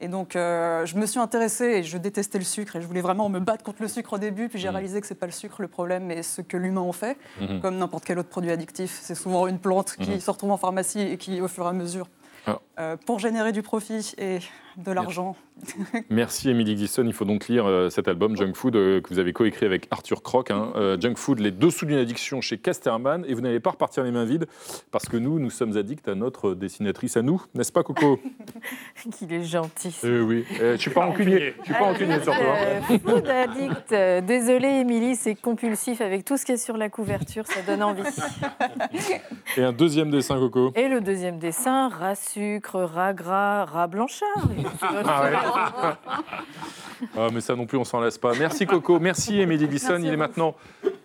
Et donc, euh, je me suis intéressée et je détestais le sucre et je voulais vraiment me battre contre le sucre au début. Puis j'ai réalisé que c'est pas le sucre le problème, mais ce que l'humain en fait, comme n'importe quel autre produit addictif. C'est souvent une plante qui se retrouve en pharmacie et qui, au fur et à mesure, Ah. euh, pour générer du profit et de l'argent. Merci Émilie Glisson. Il faut donc lire euh, cet album Junk Food euh, que vous avez coécrit avec Arthur Croc. hein. Euh, Junk Food, les dessous d'une addiction chez Casterman. Et vous n'allez pas repartir les mains vides parce que nous, nous sommes addicts à notre dessinatrice à nous, n'est-ce pas Coco? Qu'il est gentil. Oui. Je suis pas rancunier. Je suis pas rancunier sur toi. hein. Food addict. Désolée, Émilie, c'est compulsif avec tout ce qui est sur la couverture, ça donne envie. Et un deuxième dessin, Coco? Et le deuxième dessin, rat sucre, rat gras, rat blanchard. Ah ouais. Ah, mais ça non plus, on s'en lasse pas. Merci Coco, merci Émilie Glisson. Il est maintenant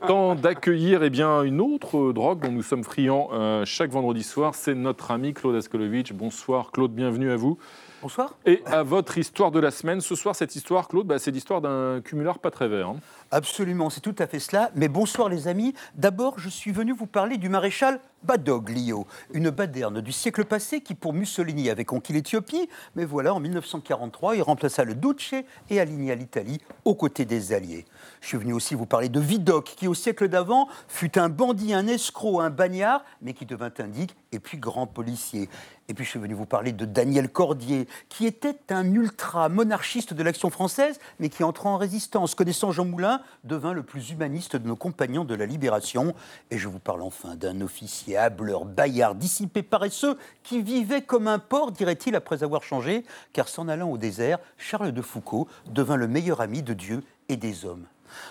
temps d'accueillir eh bien, une autre drogue dont nous sommes friands euh, chaque vendredi soir. C'est notre ami Claude Askolovitch. Bonsoir Claude, bienvenue à vous. Bonsoir. Et à votre histoire de la semaine. Ce soir, cette histoire, Claude, bah, c'est l'histoire d'un cumulard pas très vert. hein. Absolument, c'est tout à fait cela. Mais bonsoir les amis. D'abord, je suis venu vous parler du maréchal Badoglio, une baderne du siècle passé qui, pour Mussolini, avait conquis l'Éthiopie. Mais voilà, en 1943, il remplaça le Duce et aligna l'Italie aux côtés des Alliés. Je suis venu aussi vous parler de Vidocq, qui au siècle d'avant fut un bandit, un escroc, un bagnard, mais qui devint indique et puis grand policier. Et puis je suis venu vous parler de Daniel Cordier, qui était un ultra-monarchiste de l'action française, mais qui entra en résistance. Connaissant Jean Moulin, devint le plus humaniste de nos compagnons de la Libération. Et je vous parle enfin d'un officier hableur, baillard, dissipé, paresseux, qui vivait comme un porc, dirait-il, après avoir changé, car s'en allant au désert, Charles de Foucault devint le meilleur ami de Dieu et des hommes.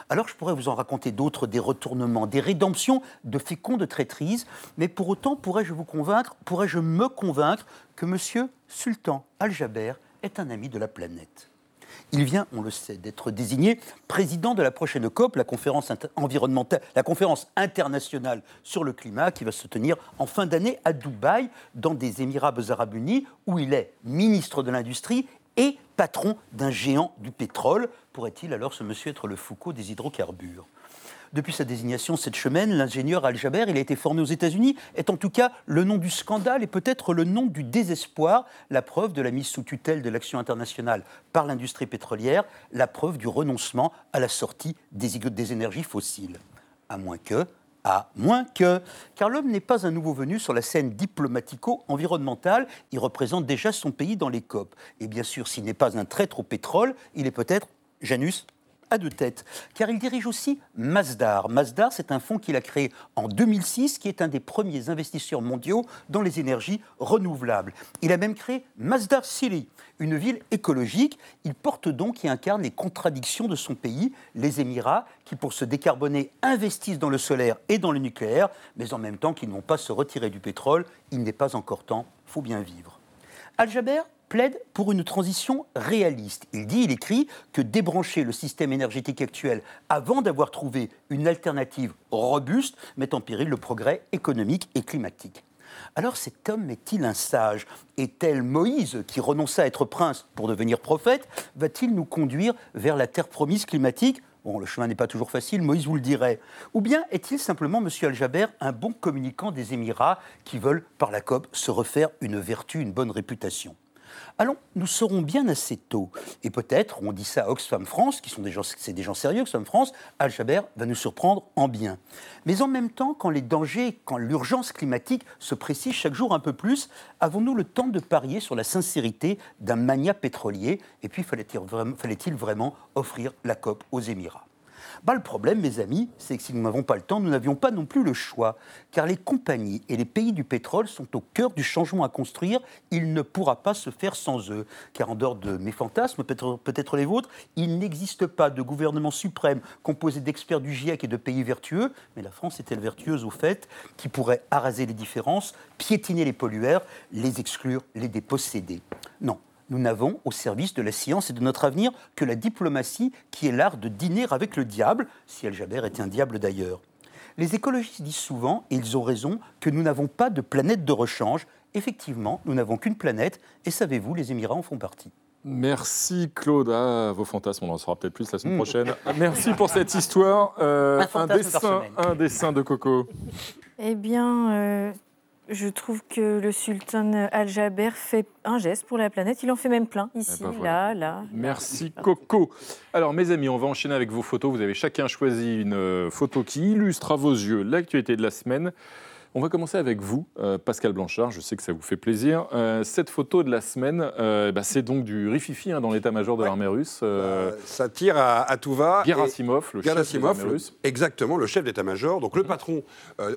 Alors je pourrais vous en raconter d'autres, des retournements, des rédemptions de fécondes traîtrises, mais pour autant pourrais-je vous convaincre, pourrais-je me convaincre que M. Sultan Al-Jaber est un ami de la planète? Il vient, on le sait, d'être désigné président de la prochaine COP, la conférence internationale sur le climat, qui va se tenir en fin d'année à Dubaï, dans des Émirats arabes unis, où il est ministre de l'industrie et patron d'un géant du pétrole. Pourrait-il alors ce monsieur être le Foucault des hydrocarbures? Depuis sa désignation cette semaine, l'ingénieur Al-Jaber, il a été formé aux États-Unis, est en tout cas le nom du scandale et peut-être le nom du désespoir, la preuve de la mise sous tutelle de l'action internationale par l'industrie pétrolière, la preuve du renoncement à la sortie des, des énergies fossiles. À moins que, à moins que, car l'homme n'est pas un nouveau venu sur la scène diplomatico-environnementale, il représente déjà son pays dans les COP. Et bien sûr, s'il n'est pas un traître au pétrole, il est peut-être Janus à deux têtes, car il dirige aussi Masdar. Masdar, c'est un fonds qu'il a créé en 2006, qui est un des premiers investisseurs mondiaux dans les énergies renouvelables. Il a même créé Masdar City, une ville écologique. Il porte donc et incarne les contradictions de son pays, les Émirats, qui pour se décarboner investissent dans le solaire et dans le nucléaire, mais en même temps qu'ils n'ont pas se retirer du pétrole. Il n'est pas encore temps, faut bien vivre. Al-Jaber plaide pour une transition réaliste. Il dit, il écrit, que débrancher le système énergétique actuel avant d'avoir trouvé une alternative robuste met en péril le progrès économique et climatique. Alors cet homme est-il un sage? Et tel Moïse, qui renonça à être prince pour devenir prophète, va-t-il nous conduire vers la terre promise climatique? Bon, le chemin n'est pas toujours facile, Moïse vous le dirait. Ou bien est-il simplement, monsieur Al-Jaber, un bon communicant des Émirats qui veulent, par la COP, se refaire une vertu, une bonne réputation? Allons, nous saurons bien assez tôt. Et peut-être, on dit ça à Oxfam France, qui sont des gens, c'est des gens sérieux, Oxfam France, Al-Jaber va nous surprendre en bien. Mais en même temps, quand les dangers, quand l'urgence climatique se précise chaque jour un peu plus, avons-nous le temps de parier sur la sincérité d'un mania pétrolier? Et puis, fallait-il vraiment offrir la COP aux Émirats? Bah, le problème, mes amis, c'est que si nous n'avons pas le temps, nous n'avions pas non plus le choix. Car les compagnies et les pays du pétrole sont au cœur du changement à construire. Il ne pourra pas se faire sans eux. Car en dehors de mes fantasmes, peut-être peut les vôtres, il n'existe pas de gouvernement suprême composé d'experts du GIEC et de pays vertueux, mais la France est-elle vertueuse au fait, qui pourrait araser les différences, piétiner les pollueurs, les exclure, les déposséder? Non, nous n'avons au service de la science et de notre avenir que la diplomatie qui est l'art de dîner avec le diable, si Al-Jaber était un diable d'ailleurs. Les écologistes disent souvent, et ils ont raison, que nous n'avons pas de planète de rechange. Effectivement, nous n'avons qu'une planète, et savez-vous, les Émirats en font partie. Merci Claude. Ah, vos fantasmes, on en saura peut-être plus la semaine prochaine. Merci pour cette histoire. Euh, Un dessin, un dessin de Coco. Eh bien, euh, Je trouve que le sultan Al-Jaber fait un geste pour la planète. Il en fait même plein, ici, eh ben là, là. Merci Coco. Alors mes amis, on va enchaîner avec vos photos. Vous avez chacun choisi une euh, photo qui illustre à vos yeux l'actualité de la semaine. On va commencer avec vous, euh, Pascal Blanchard. Je sais que ça vous fait plaisir. Euh, cette photo de la semaine, euh, bah, c'est donc du Rififi hein, dans l'état-major de l'armée russe. Ça tire à, tout va. Gerasimov, le chef de l'armée russe. Exactement, le chef d'état-major. Donc le patron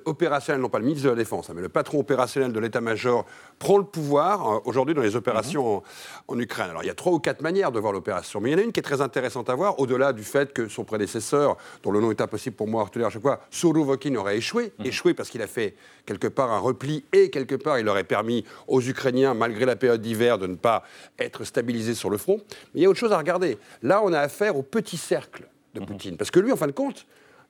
opérationnel, non pas le ministre de la Défense, hein, mais le patron opérationnel de l'état-major prend le pouvoir aujourd'hui dans les opérations en, Ukraine. Alors il y a trois ou quatre manières de voir l'opération, mais il y en a une qui est très intéressante à voir, au-delà du fait que son prédécesseur, dont le nom est impossible pour moi à retenir à chaque fois, Sourovokin aurait échoué. Mhm. Échoué parce qu'il a fait quelque part un repli et quelque part il aurait permis aux Ukrainiens, malgré la période d'hiver, de ne pas être stabilisés sur le front. Mais il y a autre chose à regarder. Là, on a affaire au petit cercle de mhm. Poutine. Parce que lui, en fin de compte,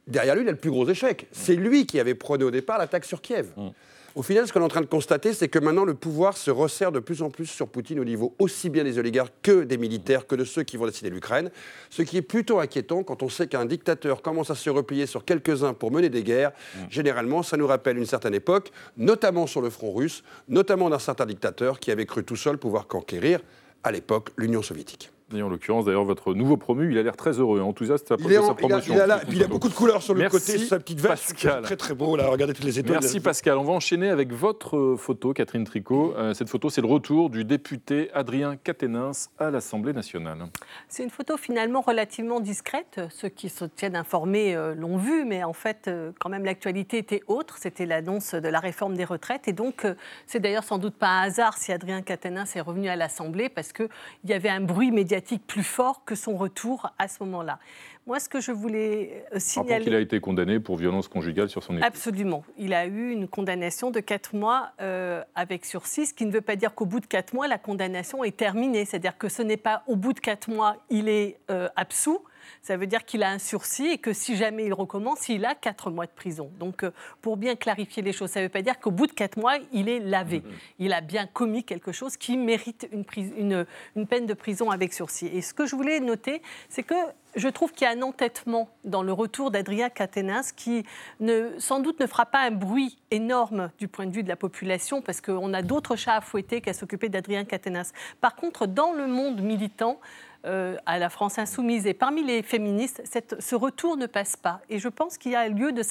derrière lui, il a le plus gros échec. C'est lui qui avait prôné au départ l'attaque sur Kiev. Mhm. Au final, ce qu'on est en train de constater, c'est que maintenant le pouvoir se resserre de plus en plus sur Poutine au niveau aussi bien des oligarques que des militaires, que de ceux qui vont décider l'Ukraine. Ce qui est plutôt inquiétant quand on sait qu'un dictateur commence à se replier sur quelques-uns pour mener des guerres. Mm. Généralement, ça nous rappelle une certaine époque, notamment sur le front russe, notamment d'un certain dictateur qui avait cru tout seul pouvoir conquérir, à l'époque, l'Union soviétique. En l'occurrence, d'ailleurs, votre nouveau promu, il a l'air très heureux, enthousiaste à propos de sa promotion. Il a, il, a, beaucoup de couleurs sur le côté, sa petite veste. Pascal. Très très beau, là, regardez toutes les étoiles. Merci Pascal. On va enchaîner avec votre photo, Catherine Tricot. Euh, cette photo, c'est le retour du député Adrien Caténins à l'Assemblée nationale. C'est une photo finalement relativement discrète. Ceux qui se tiennent informés euh, l'ont vu, mais en fait, euh, quand même, l'actualité était autre. C'était l'annonce de la réforme des retraites. Et donc, c'est d'ailleurs sans doute pas un hasard si Adrien Caténins est revenu à l'Assemblée, parce qu'il y avait un bruit médiatique plus fort que son retour à ce moment-là. Moi, ce que je voulais euh, signaler. qu'il a été condamné pour violence conjugale sur son épouse. Absolument. Il a eu une condamnation de 4 mois euh, avec sursis, ce qui ne veut pas dire qu'au bout de 4 mois, la condamnation est terminée. C'est-à-dire que ce n'est pas au bout de 4 mois, il est euh, absous ça veut dire qu'il a un sursis et que si jamais il recommence, il a quatre mois de prison. Donc, euh, pour bien clarifier les choses, ça ne veut pas dire qu'au bout de quatre mois, il est lavé. Mm-hmm. Il a bien commis quelque chose qui mérite une, une, une peine de prison avec sursis. Et ce que je voulais noter, c'est que je trouve qu'il y a un entêtement dans le retour d'Adrien Caténas qui ne, sans doute ne fera pas un bruit énorme du point de vue de la population parce qu'on a d'autres chats à fouetter qu'à s'occuper d'Adrien Caténas. Par contre, dans le monde militant, euh, à la France insoumise et parmi les féministes, ce retour ne passe pas. Et je pense qu'il y a lieu de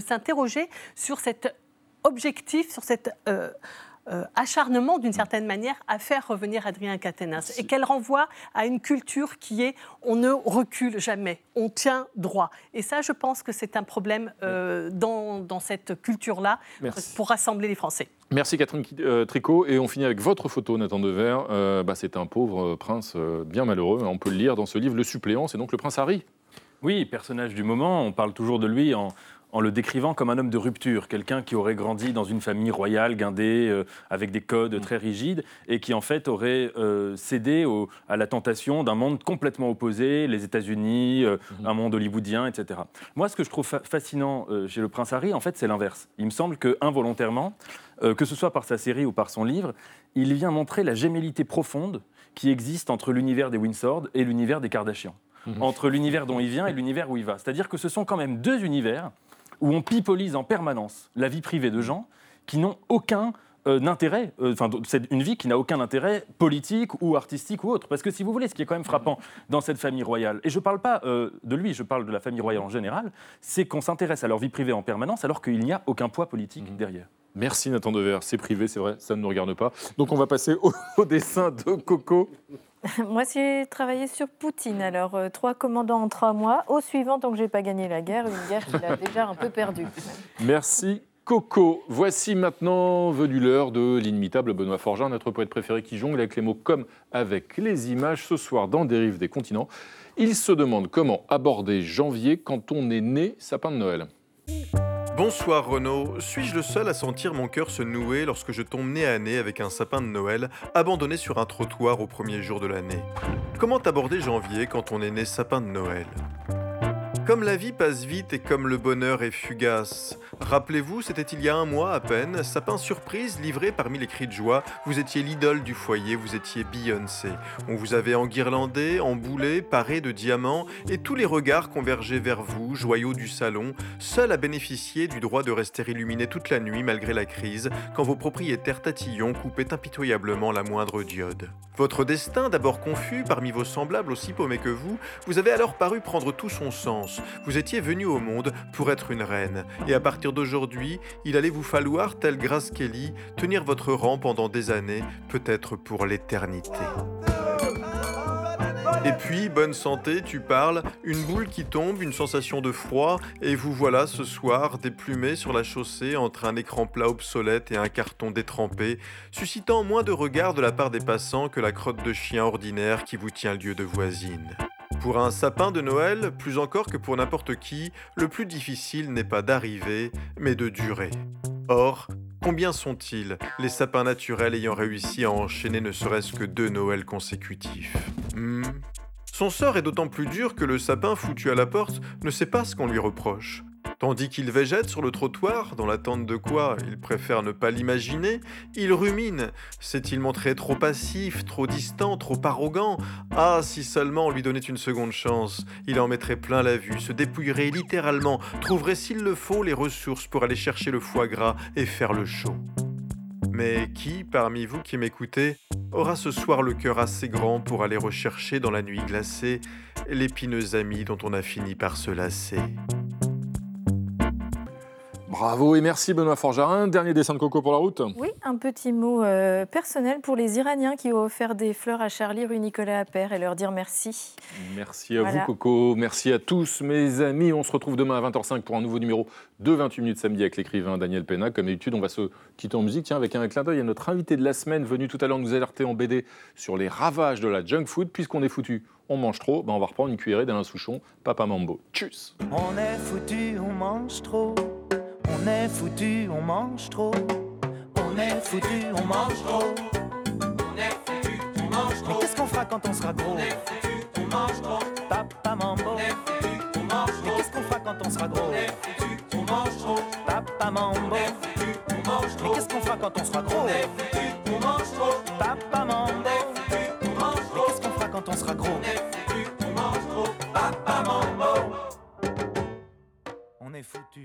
s'interroger sur cet objectif, sur cette... Euh, euh, acharnement, d'une certaine manière, à faire revenir Adrien Caténas et qu'elle renvoie à une culture qui est on ne recule jamais, on tient droit. Et ça, je pense que c'est un problème dans, dans, cette culture-là pour rassembler les Français. Merci Catherine euh, Tricot. Et on finit avec votre photo, Nathan Dever. Euh, bah, c'est un pauvre euh, prince bien malheureux. On peut le lire dans ce livre, Le suppléant. C'est donc le prince Harry. Oui, personnage du moment. On parle toujours de lui en, en le décrivant comme un homme de rupture, quelqu'un qui aurait grandi dans une famille royale, guindée, euh, avec des codes mm. très rigides, et qui en fait aurait euh, cédé à la tentation d'un monde complètement opposé, les États-Unis, euh, mm-hmm. un monde hollywoodien, etc. Moi, ce que je trouve fascinant chez le prince Harry, en fait, c'est l'inverse. Il me semble que involontairement, que ce soit par sa série ou par son livre, il vient montrer la gémellité profonde qui existe entre l'univers des Windsor et l'univers des Kardashians. Mm-hmm. entre l'univers dont il vient et l'univers où il va. C'est-à-dire que ce sont quand même deux univers où on pipolise en permanence la vie privée de gens qui n'ont aucun euh, intérêt, euh, enfin c'est une vie qui n'a aucun intérêt politique ou artistique ou autre. Parce que si vous voulez, ce qui est quand même frappant dans cette famille royale, et je ne parle pas euh, de lui, je parle de la famille royale en général, c'est qu'on s'intéresse à leur vie privée en permanence alors qu'il n'y a aucun poids politique mhm. derrière. Merci Nathan Dever, c'est privé, c'est vrai, ça ne nous regarde pas. Donc on va passer au dessin de Coco. Moi, j'ai travaillé sur Poutine. Alors, euh, trois commandants en trois mois. Au suivant, tant que j'ai pas gagné la guerre, une guerre qu'il a déjà un peu perdue. Merci. Coco, voici maintenant venu l'heure de l'inimitable Benoît Forgein, notre poète préféré qui jongle avec les mots comme avec les images ce soir dans Dérive des continents. Il se demande comment aborder janvier quand on est né sapin de Noël. Bonsoir Renaud, suis-je le seul à sentir mon cœur se nouer lorsque je tombe nez à nez avec un sapin de Noël abandonné sur un trottoir au premier jour de l'année? Comment aborder janvier quand on est né sapin de Noël? Comme la vie passe vite et comme le bonheur est fugace. Rappelez-vous, c'était il y a un mois à peine, sapin surprise livré parmi les cris de joie. Vous étiez l'idole du foyer, vous étiez Beyoncé. On vous avait enguirlandé, emboulé, paré de diamants, et tous les regards convergeaient vers vous, joyaux du salon, seul à bénéficier du droit de rester illuminé toute la nuit malgré la crise, quand vos propriétaires tatillons coupaient impitoyablement la moindre diode. Votre destin, d'abord confus parmi vos semblables aussi paumés que vous, vous avez alors paru prendre tout son sens. Vous étiez venu au monde pour être une reine, et à partir d'aujourd'hui, il allait vous falloir, tel Grace Kelly, tenir votre rang pendant des années, peut-être pour l'éternité. Et puis, bonne santé, tu parles, une boule qui tombe, une sensation de froid, et vous voilà ce soir déplumé sur la chaussée entre un écran plat obsolète et un carton détrempé, suscitant moins de regards de la part des passants que la crotte de chien ordinaire qui vous tient lieu de voisine. Pour un sapin de Noël, plus encore que pour n'importe qui, le plus difficile n'est pas d'arriver, mais de durer. Or, combien sont-ils, les sapins naturels ayant réussi à enchaîner ne serait-ce que deux Noëls consécutifs? Hmm Son sort est d'autant plus dur que le sapin foutu à la porte ne sait pas ce qu'on lui reproche. Tandis qu'il végète sur le trottoir, dans l'attente de quoi il préfère ne pas l'imaginer, il rumine. S'est-il montré trop passif, trop distant, trop arrogant? Ah, si seulement on lui donnait une seconde chance, il en mettrait plein la vue, se dépouillerait littéralement, trouverait s'il le faut les ressources pour aller chercher le foie gras et faire le show. Mais qui, parmi vous qui m'écoutez, aura ce soir le cœur assez grand pour aller rechercher dans la nuit glacée l'épineuse amie dont on a fini par se lasser? Bravo et merci Benoît Forgerin. Dernier dessin de coco pour la route. Oui, un petit mot euh, personnel pour les Iraniens qui ont offert des fleurs à Charlie rue Nicolas Appert et leur dire merci. Merci à vous Coco, merci à tous mes amis. On se retrouve demain à 20h05 pour un nouveau numéro de 28 minutes samedi avec l'écrivain Daniel Pena. Comme d'habitude, on va se quitter en musique tiens, avec un clin d'œil à notre invité de la semaine venu tout à l'heure nous alerter en BD sur les ravages de la junk food. Puisqu'on est foutu, on mange trop, ben on va reprendre une cuillerée d'Alain Souchon, Papa Mambo. Tchuss On est foutu, on mange trop. On est foutu, on mange trop. On est foutu, on mange trop. On est foutu, on mange trop. Mais qu'est-ce qu'on fera quand on sera gros On est foutu, on mange trop. Papa mambo. On est foutu, on mange trop. Mais qu'est-ce qu'on fera quand on sera gros On est foutu, on mange trop. Papa mambo. On est foutu, on mange trop. Mais qu'est-ce qu'on fera quand on sera gros On est foutu, on mange trop. Papa mambo. On est foutu, on mange trop. Mais qu'est-ce qu'on fera quand on sera gros On est foutu, on mange trop. Papa mambo. On est foutu.